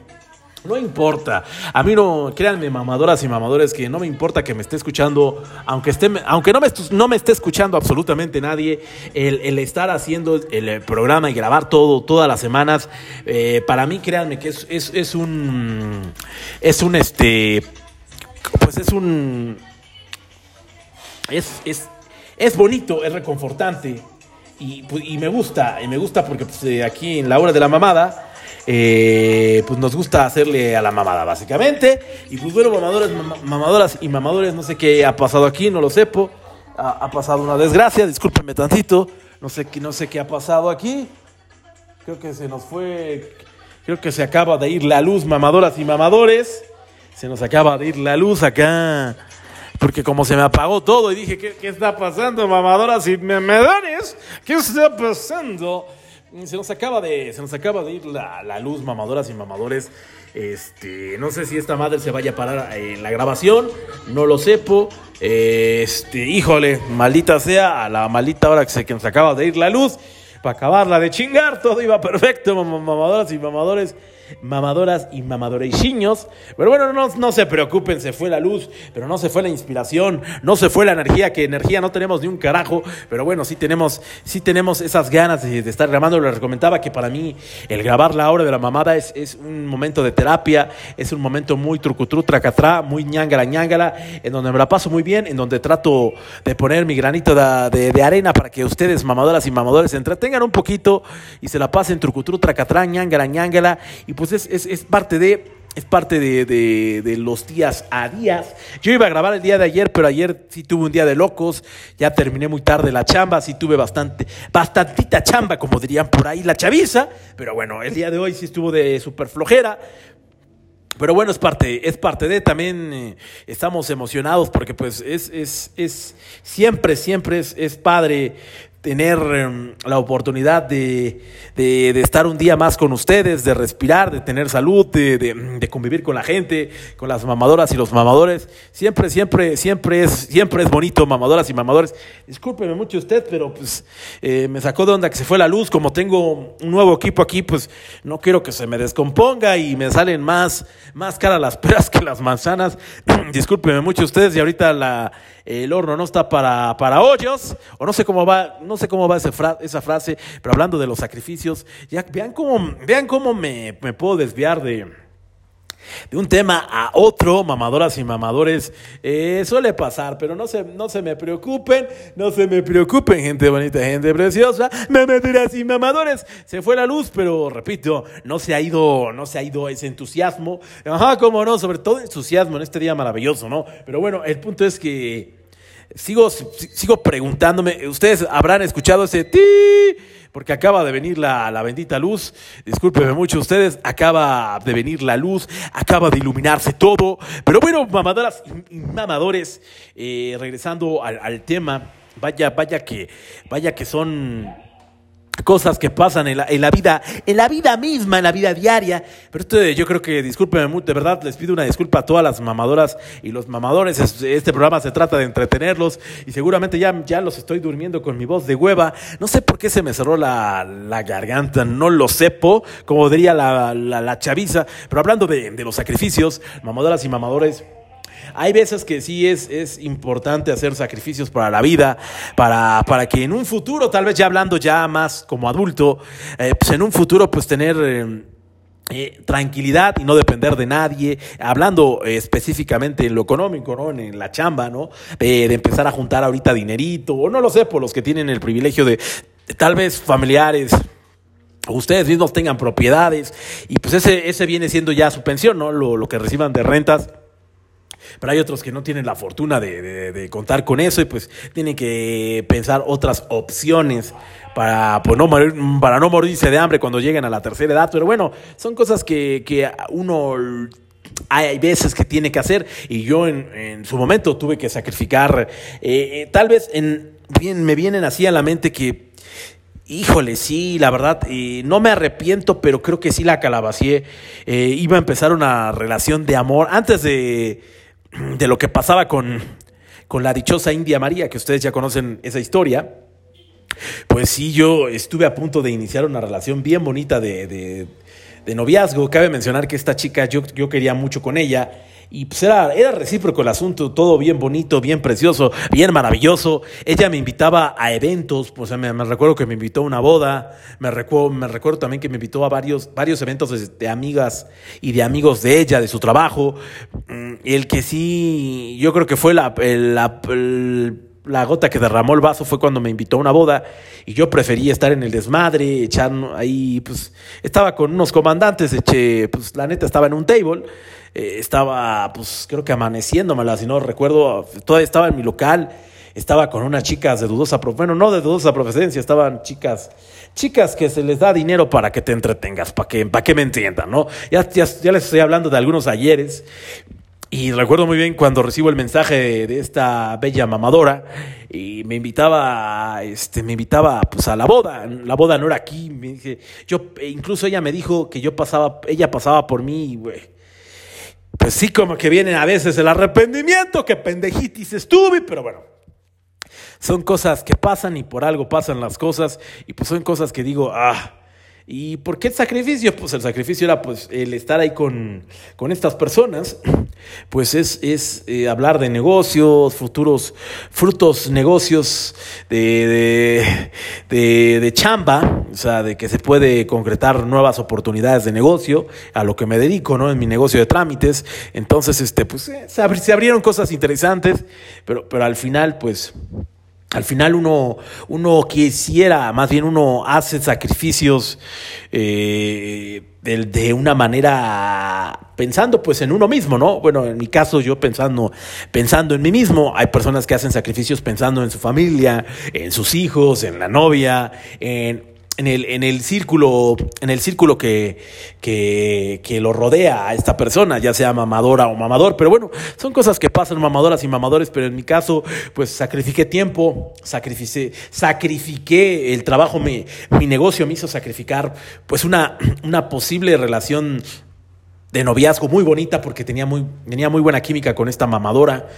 No importa. A mí no, créanme, mamadoras y mamadores, que no me importa que me esté escuchando, aunque, esté, aunque no, me, no me esté escuchando absolutamente nadie, el, estar haciendo el programa y grabar todo, todas las semanas, eh, para mí, créanme que es, es, es un, es un, este, pues es un, es, es, es bonito, es reconfortante y, y, me gusta, y me gusta porque pues, eh, aquí en la hora de la mamada, eh, pues nos gusta hacerle a la mamada, básicamente. Y pues bueno, mamadores, mamadoras y mamadores, no sé qué ha pasado aquí, no lo sepo. Ha, pasado una desgracia, discúlpenme tantito. No sé, no sé qué ha pasado aquí. Creo que se nos fue. Creo que se acaba de ir la luz, mamadoras y mamadores. Se nos acaba de ir la luz acá. Porque como se me apagó todo y dije, ¿qué, qué está pasando, mamadoras y mamadores? ¿Qué está pasando? Se nos acaba de, se nos acaba de ir la, luz, mamadoras y mamadores. Este, no sé si esta madre se vaya a parar en la grabación, no lo sepo. Este, híjole, maldita sea, a la maldita hora que se, que nos acaba de ir la luz, para acabarla de chingar, todo iba perfecto, mamadoras y mamadores mamadoras y mamadoreixiños. Pero bueno, no, no se preocupen, se fue la luz, pero no se fue la inspiración, no se fue la energía, que energía no tenemos ni un carajo, pero bueno, sí tenemos, sí tenemos esas ganas de, estar grabando. Les comentaba que para mí el grabar la hora de la mamada es, es un momento de terapia, es un momento muy trucutru, tracatrá, muy ñangala, ñangala, en donde me la paso muy bien, en donde trato de poner mi granito de, de, arena para que ustedes, mamadoras y mamadores, se entretengan un poquito y se la pasen trucutru, tracatrá, ñangala, ñangala, y pues pues es, parte de es parte de, los días a días. Yo iba a grabar el día de ayer, pero ayer sí tuve un día de locos. Ya terminé muy tarde la chamba, sí tuve bastante, bastantita chamba, como dirían por ahí, la chaviza. Pero bueno, el día de hoy sí estuvo de súper flojera. Pero bueno, es parte, es parte de, también eh, estamos emocionados porque pues es, es, es siempre, siempre es, es padre tener em, la oportunidad de, de, estar un día más con ustedes, de respirar, de tener salud, de, de, convivir con la gente, con las mamadoras y los mamadores. Siempre, siempre, siempre es, siempre es bonito, mamadoras y mamadores. Discúlpeme mucho usted, pero pues eh, me sacó de onda que se fue la luz. Como tengo un nuevo equipo aquí, pues no quiero que se me descomponga y me salen más, más caras las peras que las manzanas. Discúlpeme mucho ustedes y ahorita la el horno no está para, para hoyos, o no sé cómo va, no sé cómo va esa, frase, pero hablando de los sacrificios, ya vean cómo, vean cómo me puedo desviar de, de un tema a otro, mamadoras y mamadores, eh, suele pasar, pero no se, no se me preocupen, no se me preocupen, gente bonita, gente preciosa, mamadoras y mamadores, se fue la luz, pero repito, no se ha ido, no se ha ido ese entusiasmo, ajá, cómo no, sobre todo entusiasmo en este día maravilloso, ¿no? Pero bueno, el punto es que sigo, sigo preguntándome, ustedes habrán escuchado ese ti porque acaba de venir la, la bendita luz. Discúlpenme mucho ustedes, acaba de venir la luz, acaba de iluminarse todo. Pero bueno, mamadoras y mamadores, eh, regresando al, al tema, vaya, vaya que, vaya que son cosas que pasan en la, en la, vida, en la vida misma, en la vida diaria. Pero esto yo creo que, discúlpenme mucho, de verdad les pido una disculpa a todas las mamadoras y los mamadores. Este programa se trata de entretenerlos y seguramente ya, ya los estoy durmiendo con mi voz de hueva. No sé por qué se me cerró la, la garganta, no lo sepo, como diría la, la, chaviza. Pero hablando de, de los sacrificios, mamadoras y mamadores. Hay veces que sí es, es importante hacer sacrificios para la vida, para, para que en un futuro, tal vez ya hablando ya más como adulto, eh, pues en un futuro pues tener... Eh, eh, tranquilidad y no depender de nadie, hablando específicamente en lo económico, ¿no? En, la chamba, ¿no? De, de, empezar a juntar ahorita dinerito, o no lo sé, por los que tienen el privilegio de, de tal vez familiares, ustedes mismos tengan propiedades, y pues ese, ese viene siendo ya su pensión, ¿no? Lo, lo que reciban de rentas pero hay otros que no tienen la fortuna de, de, contar con eso y pues tienen que pensar otras opciones para, pues no, para no morirse de hambre cuando lleguen a la tercera edad. Pero bueno, son cosas que, que uno hay veces que tiene que hacer y yo en, en su momento tuve que sacrificar, eh, tal vez en, bien, me vienen así a la mente que Híjole, sí, la verdad, eh, no me arrepiento, pero creo que sí la calabacié. Eh, iba a empezar una relación de amor antes de, de lo que pasaba con, con la dichosa India María, que ustedes ya conocen esa historia. Pues sí, yo estuve a punto de iniciar una relación bien bonita de, de, noviazgo. Cabe mencionar que esta chica yo, yo quería mucho con ella y pues era, era recíproco el asunto, todo bien bonito, bien precioso, bien maravilloso. Ella me invitaba a eventos, pues me, recuerdo que me invitó a una boda, me recuerdo, me recuerdo también que me invitó a varios, varios eventos de, de amigas y de amigos de ella, de su trabajo. El que sí, yo creo que fue la, la la gota que derramó el vaso fue cuando me invitó a una boda y yo preferí estar en el desmadre, echar ahí, pues estaba con unos comandantes, eché, pues la neta estaba en un table, eh, estaba, pues creo que amaneciéndomela, si no recuerdo, todavía estaba en mi local, estaba con unas chicas de dudosa, bueno, no de dudosa procedencia, estaban chicas, chicas que se les da dinero para que te entretengas, para que, que me entiendan, ¿no? Ya, ya, ya les estoy hablando de algunos ayeres. Y recuerdo muy bien cuando recibo el mensaje de, esta bella mamadora y me invitaba, este, me invitaba pues a la boda. La boda no era aquí. Me dije, yo, incluso ella me dijo que yo pasaba, ella pasaba por mí, güey. Pues sí, como que viene a veces el arrepentimiento, que pendejitis estuve, pero bueno. Son cosas que pasan y por algo pasan las cosas y pues son cosas que digo, ah, ¿Y por qué el sacrificio? Pues el sacrificio era pues el estar ahí con, con estas personas, pues es, es eh, hablar de negocios, futuros, frutos, negocios de, de, de, chamba, o sea, de que se puede concretar nuevas oportunidades de negocio, a lo que me dedico, ¿no? En mi negocio de trámites. Entonces, este, pues eh, se abrieron cosas interesantes, pero, pero al final, pues al final uno, uno quisiera, más bien uno hace sacrificios eh, de, de, una manera pensando pues en uno mismo, ¿no? Bueno, en mi caso yo pensando, pensando en mí mismo, hay personas que hacen sacrificios pensando en su familia, en sus hijos, en la novia, en en el, en el círculo, en el círculo que, que, que, lo rodea a esta persona, ya sea mamadora o mamador. Pero bueno, son cosas que pasan mamadoras y mamadores, pero en mi caso, pues sacrifiqué tiempo, sacrifiqué, sacrifiqué el trabajo, mi, mi negocio me hizo sacrificar pues una, una posible relación de noviazgo muy bonita porque tenía muy, tenía muy buena química con esta mamadora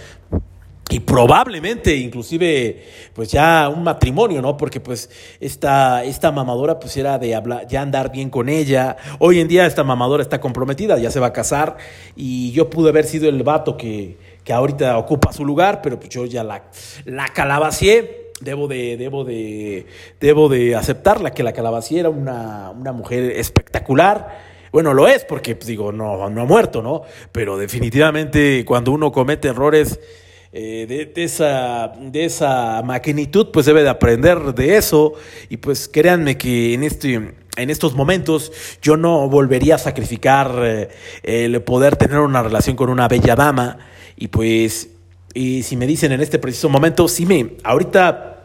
y probablemente inclusive pues ya un matrimonio, ¿no? Porque pues esta, esta mamadora pues era de hablar, ya andar bien con ella. Hoy en día esta mamadora está comprometida, ya se va a casar y yo pude haber sido el vato que, que ahorita ocupa su lugar, pero pues yo ya la, la calabacié. Debo de, debo de, debo de aceptarla, que la calabacié era una, una mujer espectacular Bueno, lo es porque, pues, digo, no, no ha muerto, ¿no? Pero definitivamente cuando uno comete errores eh, de, esa, de esa magnitud, pues debe de aprender de eso. Y pues créanme que en este en estos momentos yo no volvería a sacrificar eh, el poder tener una relación con una bella dama y pues y si me dicen en este preciso momento, sí me ahorita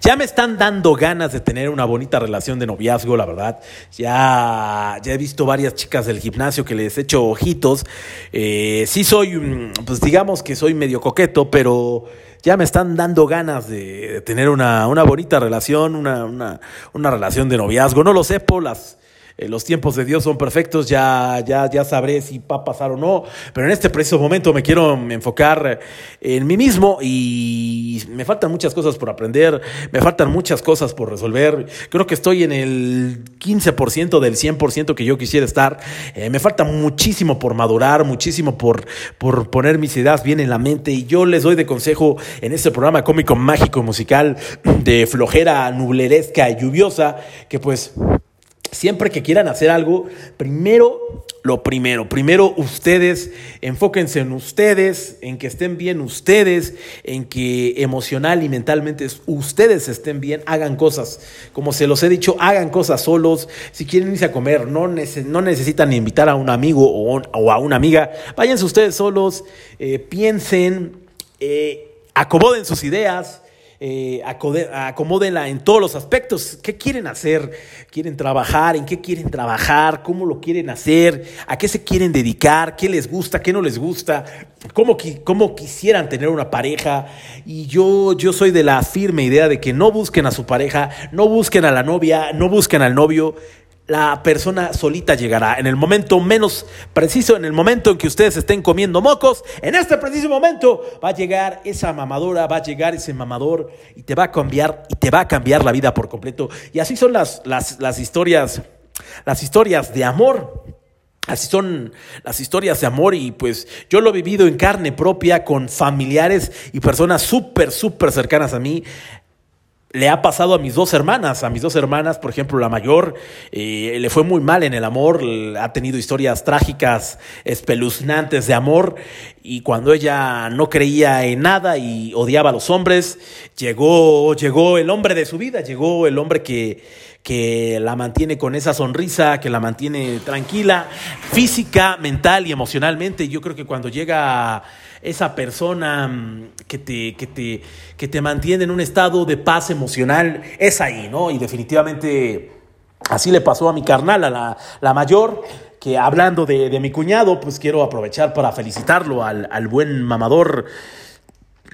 ya me están dando ganas de tener una bonita relación de noviazgo, la verdad. Ya, ya he visto varias chicas del gimnasio que les he hecho ojitos. Eh, sí soy, pues digamos que soy medio coqueto, pero ya me están dando ganas de, tener una, una bonita relación, una, una, una, relación de noviazgo. No lo sé, por las eh, los tiempos de Dios son perfectos, ya, ya, ya sabré si va a pasar o no, pero en este preciso momento me quiero enfocar en mí mismo y me faltan muchas cosas por aprender, me faltan muchas cosas por resolver, creo que estoy en el 15% del 100% que yo quisiera estar, eh, me falta muchísimo por madurar, muchísimo por, por poner mis ideas bien en la mente y yo les doy de consejo en este programa cómico mágico musical de flojera nubleresca y lluviosa que pues Siempre que quieran hacer algo, primero, lo primero, primero ustedes, enfóquense en ustedes, en que estén bien ustedes, en que emocional y mentalmente ustedes estén bien, hagan cosas. Como se los he dicho, hagan cosas solos. Si quieren irse a comer, no, no necesitan invitar a un amigo o, o, a una amiga, váyanse ustedes solos, eh, piensen, eh, acomoden sus ideas eh, acomódenla en todos los aspectos. ¿Qué quieren hacer? ¿Quieren trabajar? ¿En qué quieren trabajar? ¿Cómo lo quieren hacer? ¿A qué se quieren dedicar? ¿Qué les gusta? ¿Qué no les gusta? ¿Cómo, cómo quisieran tener una pareja? Y yo, yo soy de la firme idea de que no busquen a su pareja, no busquen a la novia, no busquen al novio la persona solita llegará. En el momento menos preciso, en el momento en que ustedes estén comiendo mocos, en este preciso momento va a llegar esa mamadora, va a llegar ese mamador y te va a cambiar y te va a cambiar la vida por completo. Y así son las, las, las historias, las historias de amor. Así son las historias de amor y pues yo lo he vivido en carne propia con familiares y personas súper, súper cercanas a mí le ha pasado a mis dos hermanas, a mis dos hermanas, por ejemplo, la mayor, eh, le fue muy mal en el amor, ha tenido historias trágicas, espeluznantes de amor, y cuando ella no creía en nada y odiaba a los hombres, llegó, llegó el hombre de su vida, llegó el hombre que, que la mantiene con esa sonrisa, que la mantiene tranquila, física, mental y emocionalmente. Yo creo que cuando llega esa persona mm, que te, que te, que te mantiene en un estado de paz emocional, es ahí, ¿no? Y definitivamente así le pasó a mi carnal, a la, la mayor, que hablando de, mi cuñado, pues quiero aprovechar para felicitarlo al, al buen mamador.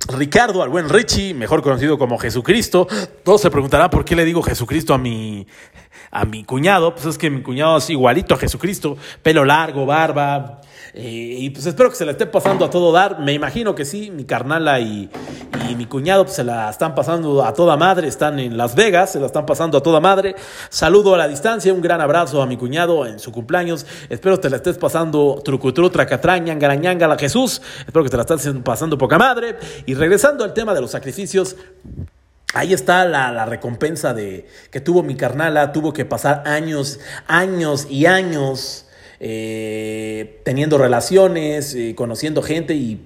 Ricardo, al buen Richie, mejor conocido como Jesucristo. Todos se preguntarán por qué le digo Jesucristo a mi, a mi cuñado. Pues es que mi cuñado es igualito a Jesucristo, pelo largo, barba, eh, y pues espero que se la esté pasando a todo dar. Me imagino que sí, mi carnala y, mi cuñado pues, se la están pasando a toda madre. Están en Las Vegas, se la están pasando a toda madre. Saludo a la distancia, un gran abrazo a mi cuñado en su cumpleaños. Espero que te la estés pasando trucutru, tracatraña, ñangara, la Jesús. Espero que te la estés pasando poca madre. Y regresando al tema de los sacrificios. Ahí está la, recompensa de que tuvo mi carnala, tuvo que pasar años, años y años eh, teniendo relaciones, eh, conociendo gente y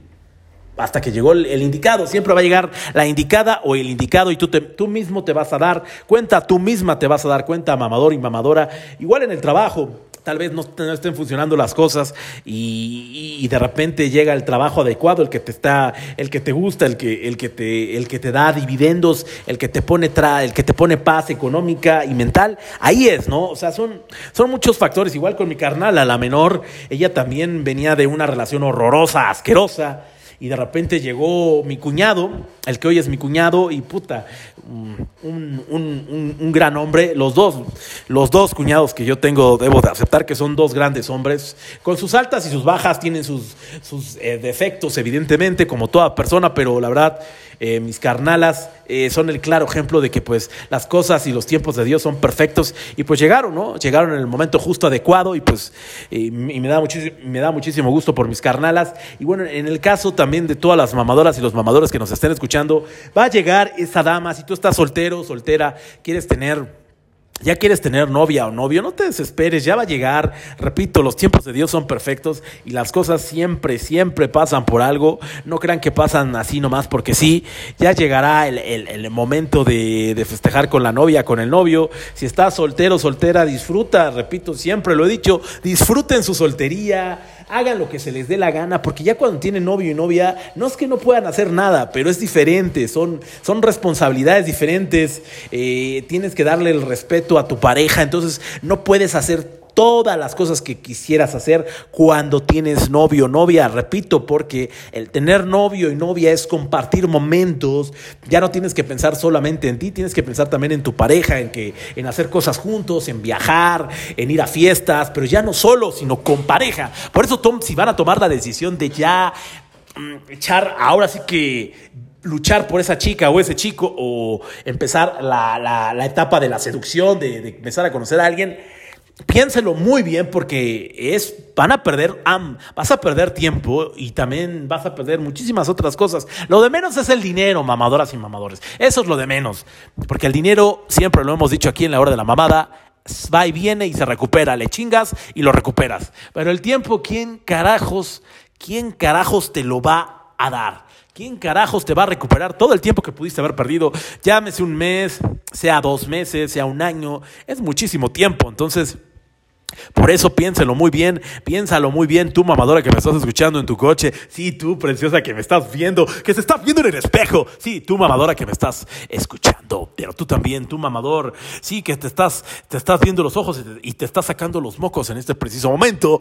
hasta que llegó el, el, indicado. Siempre va a llegar la indicada o el indicado y tú, te, tú mismo te vas a dar cuenta, tú misma te vas a dar cuenta, mamador y mamadora. Igual en el trabajo tal vez no, no, estén funcionando las cosas y, y, de repente llega el trabajo adecuado, el que te está, el que te gusta, el que, el que te, el que te da dividendos, el que te pone tra, el que te pone paz económica y mental, ahí es, ¿no? O sea, son, son muchos factores. Igual con mi carnal, a la menor, ella también venía de una relación horrorosa, asquerosa y de repente llegó mi cuñado, el que hoy es mi cuñado, y puta, un, un, un, un, gran hombre, los dos, los dos cuñados que yo tengo, debo de aceptar que son dos grandes hombres, con sus altas y sus bajas, tienen sus, sus eh, defectos, evidentemente, como toda persona, pero la verdad, eh, mis carnalas eh, son el claro ejemplo de que pues las cosas y los tiempos de Dios son perfectos. Y pues llegaron, ¿no? Llegaron en el momento justo adecuado y pues y me, da me da muchísimo gusto por mis carnalas. Y bueno, en el caso también de todas las mamadoras y los mamadores que nos estén escuchando, va a llegar esa dama, si tú estás soltero, soltera, quieres tener ya quieres tener novia o novio, no te desesperes, ya va a llegar. Repito, los tiempos de Dios son perfectos y las cosas siempre, siempre pasan por algo. No crean que pasan así nomás porque sí. Ya llegará el, el, momento de, de, festejar con la novia, con el novio. Si estás soltero, soltera, disfruta. Repito, siempre lo he dicho, disfruten su soltería hagan lo que se les dé la gana, porque ya cuando tienen novio y novia, no es que no puedan hacer nada, pero es diferente, son, son responsabilidades diferentes, eh, tienes que darle el respeto a tu pareja, entonces no puedes hacer todas las cosas que quisieras hacer cuando tienes novio o novia. Repito, porque el tener novio y novia es compartir momentos. Ya no tienes que pensar solamente en ti, tienes que pensar también en tu pareja, en que en hacer cosas juntos, en viajar, en ir a fiestas, pero ya no solo, sino con pareja. Por eso Tom, si van a tomar la decisión de ya mm, echar ahora sí que luchar por esa chica o ese chico o empezar la, etapa de la seducción, de empezar a conocer a alguien, piénselo muy bien porque es, van a perder, vas a perder tiempo y también vas a perder muchísimas otras cosas. Lo de menos es el dinero, mamadoras y mamadores. Eso es lo de menos, porque el dinero, siempre lo hemos dicho aquí en la hora de la mamada, va y viene y se recupera, le chingas y lo recuperas. Pero el tiempo, ¿quién carajos, quién carajos te lo va a dar? ¿Quién carajos te va a recuperar todo el tiempo que pudiste haber perdido? Llámese un mes, sea dos meses, sea un año, es muchísimo tiempo. Entonces, por eso piénselo muy bien, piénsalo muy bien, tú mamadora que me estás escuchando en tu coche, sí, tú preciosa que me estás viendo, que se estás viendo en el espejo, sí, tú mamadora que me estás escuchando, pero tú también, tú mamador, sí, que te estás, te estás viendo los ojos y te, y te estás sacando los mocos en este preciso momento,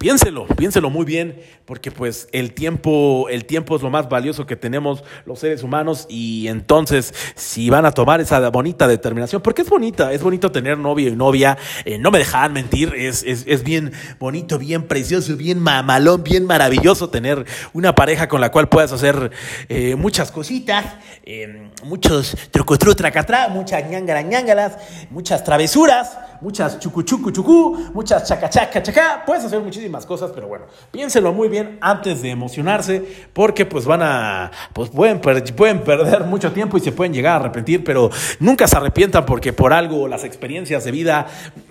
Piénselo, piénselo muy bien, porque pues el tiempo, el tiempo es lo más valioso que tenemos los seres humanos y entonces si van a tomar esa bonita determinación, porque es bonita, es bonito tener novio y novia, eh, no me dejan mentir, es, es, es, bien bonito, bien precioso, bien mamalón, bien maravilloso tener una pareja con la cual puedas hacer eh, muchas cositas, eh, muchos trucutru tracatrá, muchas ñangara ñangaras, muchas travesuras, muchas chucuchucu chucu, muchas chacachaca chacá, puedes hacer muchísimas cosas, pero bueno, piénselo muy bien antes de emocionarse, porque pues van a, pues pueden, pueden perder mucho tiempo y se pueden llegar a arrepentir, pero nunca se arrepientan porque por algo las experiencias de vida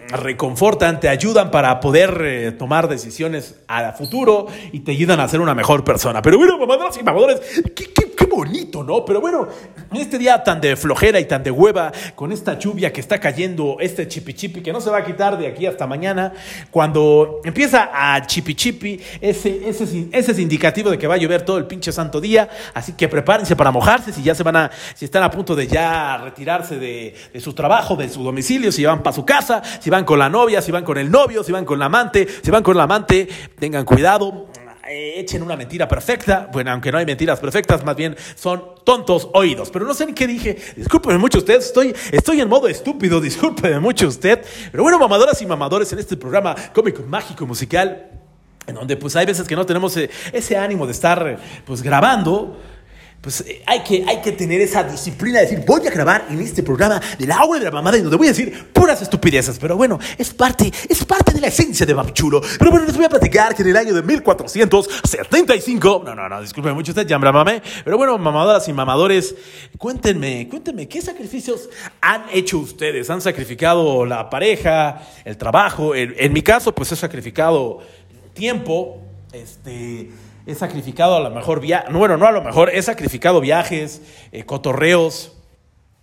reconfortan, te ayudan para poder eh, tomar decisiones a futuro y te ayudan a ser una mejor persona. Pero bueno, mamadoras y mamadores, qué, qué, bonito, ¿no? Pero bueno, en este día tan de flojera y tan de hueva, con esta lluvia que está cayendo, este chipi chipi que no se va a quitar de aquí hasta mañana, cuando empieza a chipi chipi, ese, ese, ese es indicativo de que va a llover todo el pinche santo día, así que prepárense para mojarse si ya se van a, si están a punto de ya retirarse de, de su trabajo, de su domicilio, si van para su casa, si van con la novia, si van con el novio, si van con la amante, si van con la amante, tengan cuidado, eh, echen una mentira perfecta. Bueno, aunque no hay mentiras perfectas, más bien son tontos oídos. Pero no sé ni qué dije. Discúlpeme mucho usted, estoy, estoy en modo estúpido, discúlpeme mucho usted. Pero bueno, mamadoras y mamadores en este programa cómico, mágico, musical, en donde pues hay veces que no tenemos eh, ese ánimo de estar pues grabando pues eh, hay que, hay que tener esa disciplina de decir, voy a grabar en este programa de la de la mamada y donde voy a decir puras estupideces. Pero bueno, es parte, es parte de la esencia de Chulo. Pero bueno, les voy a platicar que en el año de 1475, no, no, no, disculpe mucho usted, ya me mamé. Pero bueno, mamadoras y mamadores, cuéntenme, cuéntenme, ¿qué sacrificios han hecho ustedes? ¿Han sacrificado la pareja, el trabajo? En mi caso, pues he sacrificado tiempo, este he sacrificado a lo mejor viajes, bueno, no a lo mejor, he sacrificado viajes, eh, cotorreos,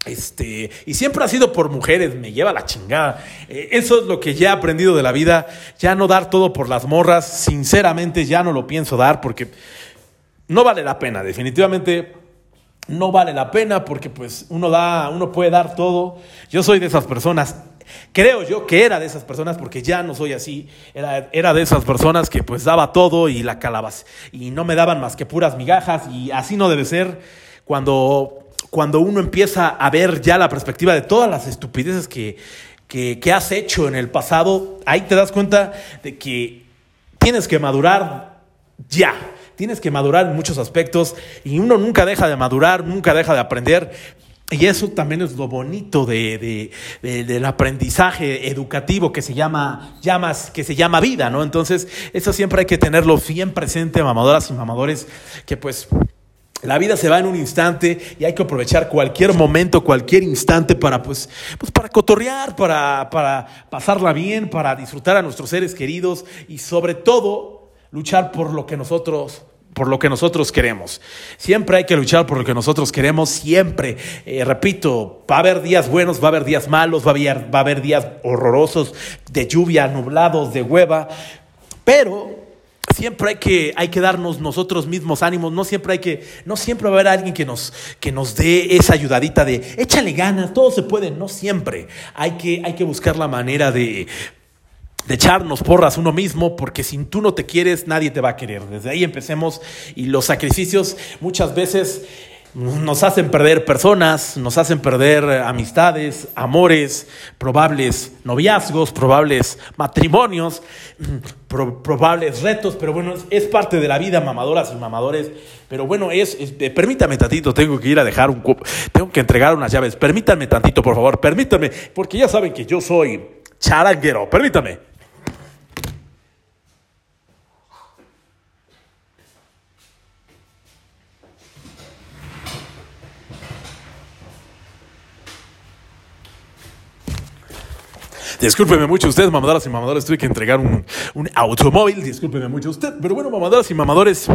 este, y siempre ha sido por mujeres, me lleva la chingada. Eh, eso es lo que ya he aprendido de la vida, ya no dar todo por las morras, sinceramente ya no lo pienso dar porque no vale la pena, definitivamente no vale la pena porque pues uno da, uno puede dar todo. Yo soy de esas personas. Creo yo que era de esas personas, porque ya no soy así, era, era de esas personas que pues daba todo y la calabas y no me daban más que puras migajas y así no debe ser cuando, cuando uno empieza a ver ya la perspectiva de todas las estupideces que, que, que has hecho en el pasado, ahí te das cuenta de que tienes que madurar ya. Tienes que madurar en muchos aspectos y uno nunca deja de madurar, nunca deja de aprender, y eso también es lo bonito de, del aprendizaje educativo que se llama, llamas, que se llama vida, ¿no? Entonces, eso siempre hay que tenerlo bien presente, mamadoras y mamadores, que pues La vida se va en un instante y hay que aprovechar cualquier momento, cualquier instante para, pues, pues para cotorrear, para, para pasarla bien, para disfrutar a nuestros seres queridos y sobre todo luchar por lo que nosotros por lo que nosotros queremos. Siempre hay que luchar por lo que nosotros queremos, siempre. Eh, repito, va a haber días buenos, va a haber días malos, va a haber, va a haber días horrorosos, de lluvia, nublados, de hueva, pero siempre hay que, hay que darnos nosotros mismos ánimos, no siempre hay que, no siempre va a haber alguien que nos, que nos dé esa ayudadita de échale ganas, todo se puede, no siempre. Hay que, hay que buscar la manera de, de echarnos porras uno mismo, porque si tú no te quieres, nadie te va a querer. Desde ahí empecemos y los sacrificios muchas veces nos hacen perder personas, nos hacen perder amistades, amores, probables noviazgos, probables matrimonios, probables retos, pero bueno, es, parte de la vida, mamadoras y mamadores. Pero bueno, es, permítame tantito, tengo que ir a dejar un tengo que entregar unas llaves. Permítanme tantito, por favor, permítanme, porque ya saben que yo soy charanguero, permítame. Discúlpeme mucho usted, mamadoras y mamadores, tuve que entregar un, un automóvil, discúlpeme mucho usted, pero bueno, mamadoras y mamadores,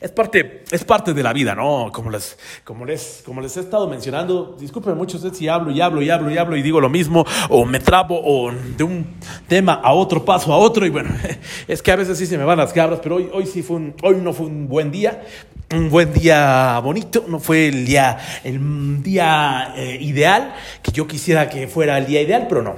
es parte, es parte de la vida, ¿no? Como les, como, les, como les he estado mencionando, discúlpenme mucho usted si hablo y hablo y hablo y hablo y digo lo mismo, o me trabo, o de un tema a otro paso a otro, y bueno, es que a veces sí se me van las cabras, pero hoy, hoy sí fue un, hoy no fue un buen día, un buen día bonito, no fue el día, el día eh, ideal, que yo quisiera que fuera el día ideal, pero no.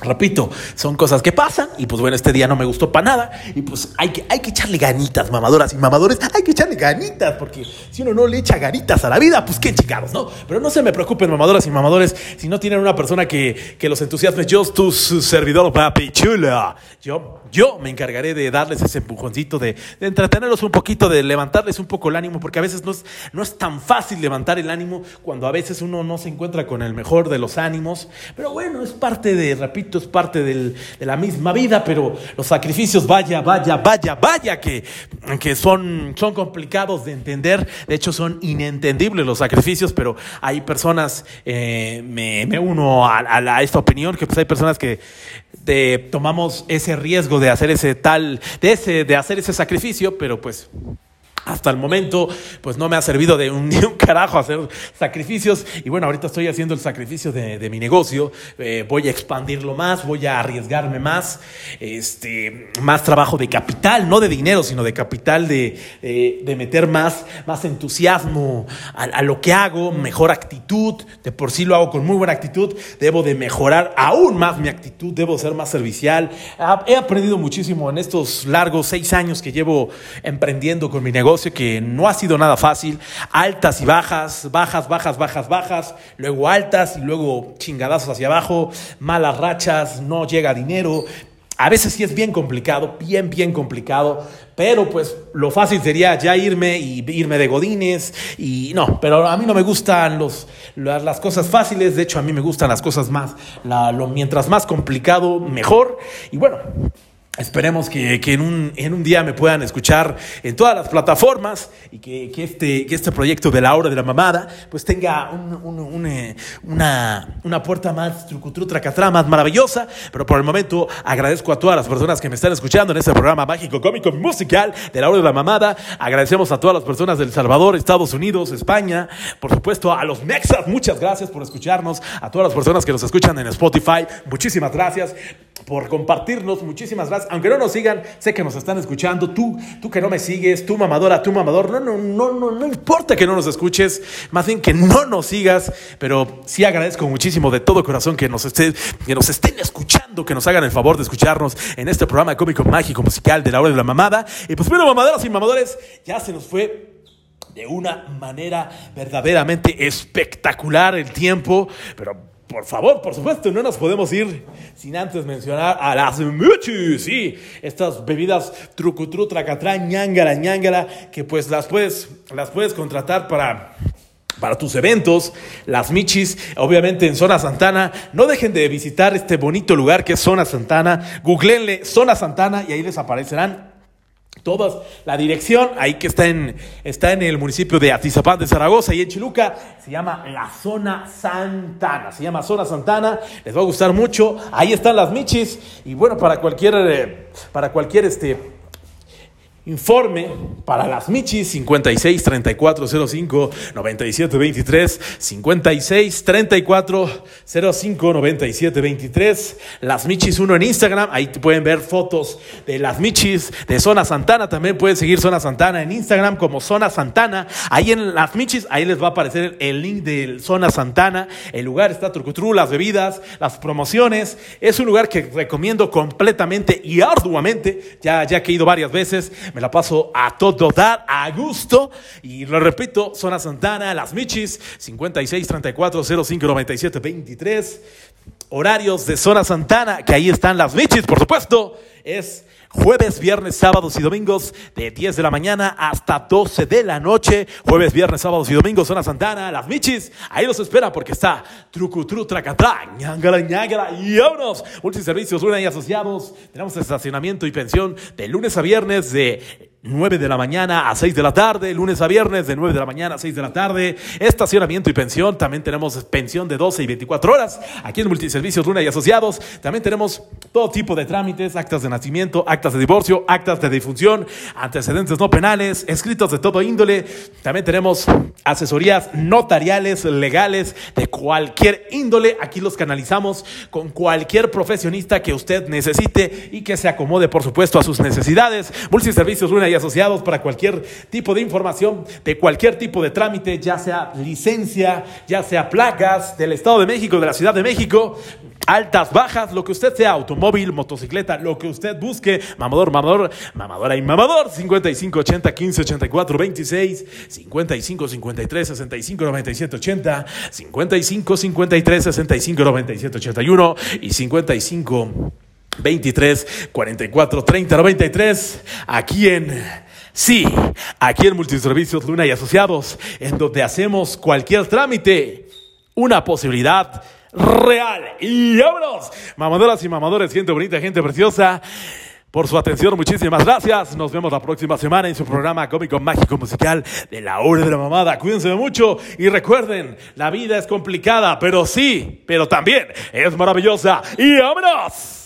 Repito, son cosas que pasan y pues bueno, este día no me gustó para nada y pues hay que, hay que echarle ganitas, mamadoras y mamadores, hay que echarle ganitas porque si uno no le echa ganitas a la vida, pues qué chingados, ¿no? Pero no se me preocupen, mamadoras y mamadores, si no tienen una persona que, que los entusiasme, yo, tu servidor, papi chula, yo, yo me encargaré de darles ese empujoncito, de, entretenerlos un poquito, de levantarles un poco el ánimo, porque a veces no es, tan fácil levantar el ánimo cuando a veces uno no se encuentra con el mejor de los ánimos, pero bueno, es parte de, repito, es parte de la misma vida, pero los sacrificios, vaya, vaya, vaya, vaya, que, son, complicados de entender. De hecho, son inentendibles los sacrificios, pero hay personas, eh, me, uno a, a, esta opinión, que pues hay personas que tomamos ese riesgo de hacer ese tal, de, ese, de hacer ese sacrificio, pero pues hasta el momento, pues no me ha servido de un, carajo hacer sacrificios. Y bueno, ahorita estoy haciendo el sacrificio de, mi negocio. Eh, voy a expandirlo más, voy a arriesgarme más. Este, más trabajo de capital, no de dinero, sino de capital, de, de meter más, más entusiasmo a, lo que hago, mejor actitud. De por sí lo hago con muy buena actitud. Debo de mejorar aún más mi actitud, debo ser más servicial. He aprendido muchísimo en estos largos seis años que llevo emprendiendo con mi negocio que no ha sido nada fácil, altas y bajas, bajas, bajas, bajas, bajas, luego altas y luego chingadazos hacia abajo, malas rachas, no llega dinero. A veces sí es bien complicado, bien, bien complicado, pero pues lo fácil sería ya irme y irme de godines. Y no, pero a mí no me gustan los, las cosas fáciles, de hecho a mí me gustan las cosas más, lo, mientras más complicado, mejor. Y bueno, Esperemos que, que en, un, en, un, día me puedan escuchar en todas las plataformas y que, que, este, que este proyecto de la hora de la mamada pues tenga un, eh, una, una, puerta más tracatrá, más maravillosa. Pero por el momento agradezco a todas las personas que me están escuchando en este programa mágico, cómico, musical de la hora de la mamada. Agradecemos a todas las personas del Salvador, Estados Unidos, España, por supuesto a los Mexas, muchas gracias por escucharnos, a todas las personas que nos escuchan en Spotify, muchísimas gracias por compartirnos, muchísimas aunque no nos sigan, sé que nos están escuchando. Tú, tú que no me sigues, tú mamadora, tú mamador, no, no, no, no, no importa que no nos escuches, más bien que no nos sigas, pero sí agradezco muchísimo de todo corazón que nos, esté, que nos estén escuchando, que nos hagan el favor de escucharnos en este programa cómico mágico musical de la hora de la mamada. Y pues bueno, mamadoras y mamadores, ya se nos fue de una manera verdaderamente espectacular el tiempo, pero por favor, por supuesto, no nos podemos ir sin antes mencionar a las muchis, sí, estas bebidas trucutru, tracatrá, ñangara, ñangara, que pues las puedes, las puedes contratar para, para tus eventos, las Michis, obviamente en Zona Santana. No dejen de visitar este bonito lugar que es Zona Santana. Googleenle Zona Santana y ahí les aparecerán Todas, la dirección, ahí que está en, está en el municipio de Atizapán de Zaragoza y en Chiluca, se llama la Zona Santana, se llama Zona Santana, les va a gustar mucho, ahí están las michis, y bueno, para cualquier, eh, para cualquier este, Informe para las Michis 56 34 05 97 23 56 34 05 97 23 Las Michis 1 en Instagram, ahí pueden ver fotos de las Michis de Zona Santana, también pueden seguir Zona Santana en Instagram como Zona Santana. Ahí en las Michis, ahí les va a aparecer el link de Zona Santana. El lugar está trucutru, las bebidas, las promociones. Es un lugar que recomiendo completamente y arduamente. Ya, ya que he ido varias veces me la paso a todo dar, a gusto. Y lo repito, Zona Santana, Las Michis, 56 34 05 97 23. Horarios de Zona Santana, que ahí están Las Michis, por supuesto, es Jueves, viernes, sábados y domingos de 10 de la mañana hasta 12 de la noche. Jueves, viernes, sábados y domingos, Zona Santana, Las Michis. Ahí los espera porque está Trucutru, Tracatra, ñangala, ñangala y vámonos. Multiservicios, Luna y Asociados. Tenemos estacionamiento y pensión de lunes a viernes de 9 de la mañana a 6 de la tarde, lunes a viernes de 9 de la mañana a 6 de la tarde, estacionamiento y pensión, también tenemos pensión de 12 y 24 horas, aquí en Multiservicios Luna y Asociados, también tenemos todo tipo de trámites, actas de nacimiento, actas de divorcio, actas de difunción, antecedentes no penales, escritos de todo índole, también tenemos asesorías notariales, legales, de cualquier índole, aquí los canalizamos con cualquier profesionista que usted necesite y que se acomode por supuesto a sus necesidades, Multiservicios Luna y asociados para cualquier tipo de información, de cualquier tipo de trámite, ya sea licencia, ya sea placas del Estado de México, de la Ciudad de México, altas, bajas, lo que usted sea, automóvil, motocicleta, lo que usted busque, mamador, mamador, mamadora y mamador, 55 80 15 84 26, 55 53 65 97 80, 55 53 65 97 81 y 55 23 44 30 93 aquí en sí, aquí en Multiservicios Luna y Asociados, en donde hacemos cualquier trámite, una posibilidad real. Y vámonos, mamadoras y mamadores, gente bonita, gente preciosa. Por su atención, muchísimas gracias. Nos vemos la próxima semana en su programa cómico mágico musical de la hora de la mamada. Cuídense mucho y recuerden, la vida es complicada, pero sí, pero también es maravillosa. Y vámonos.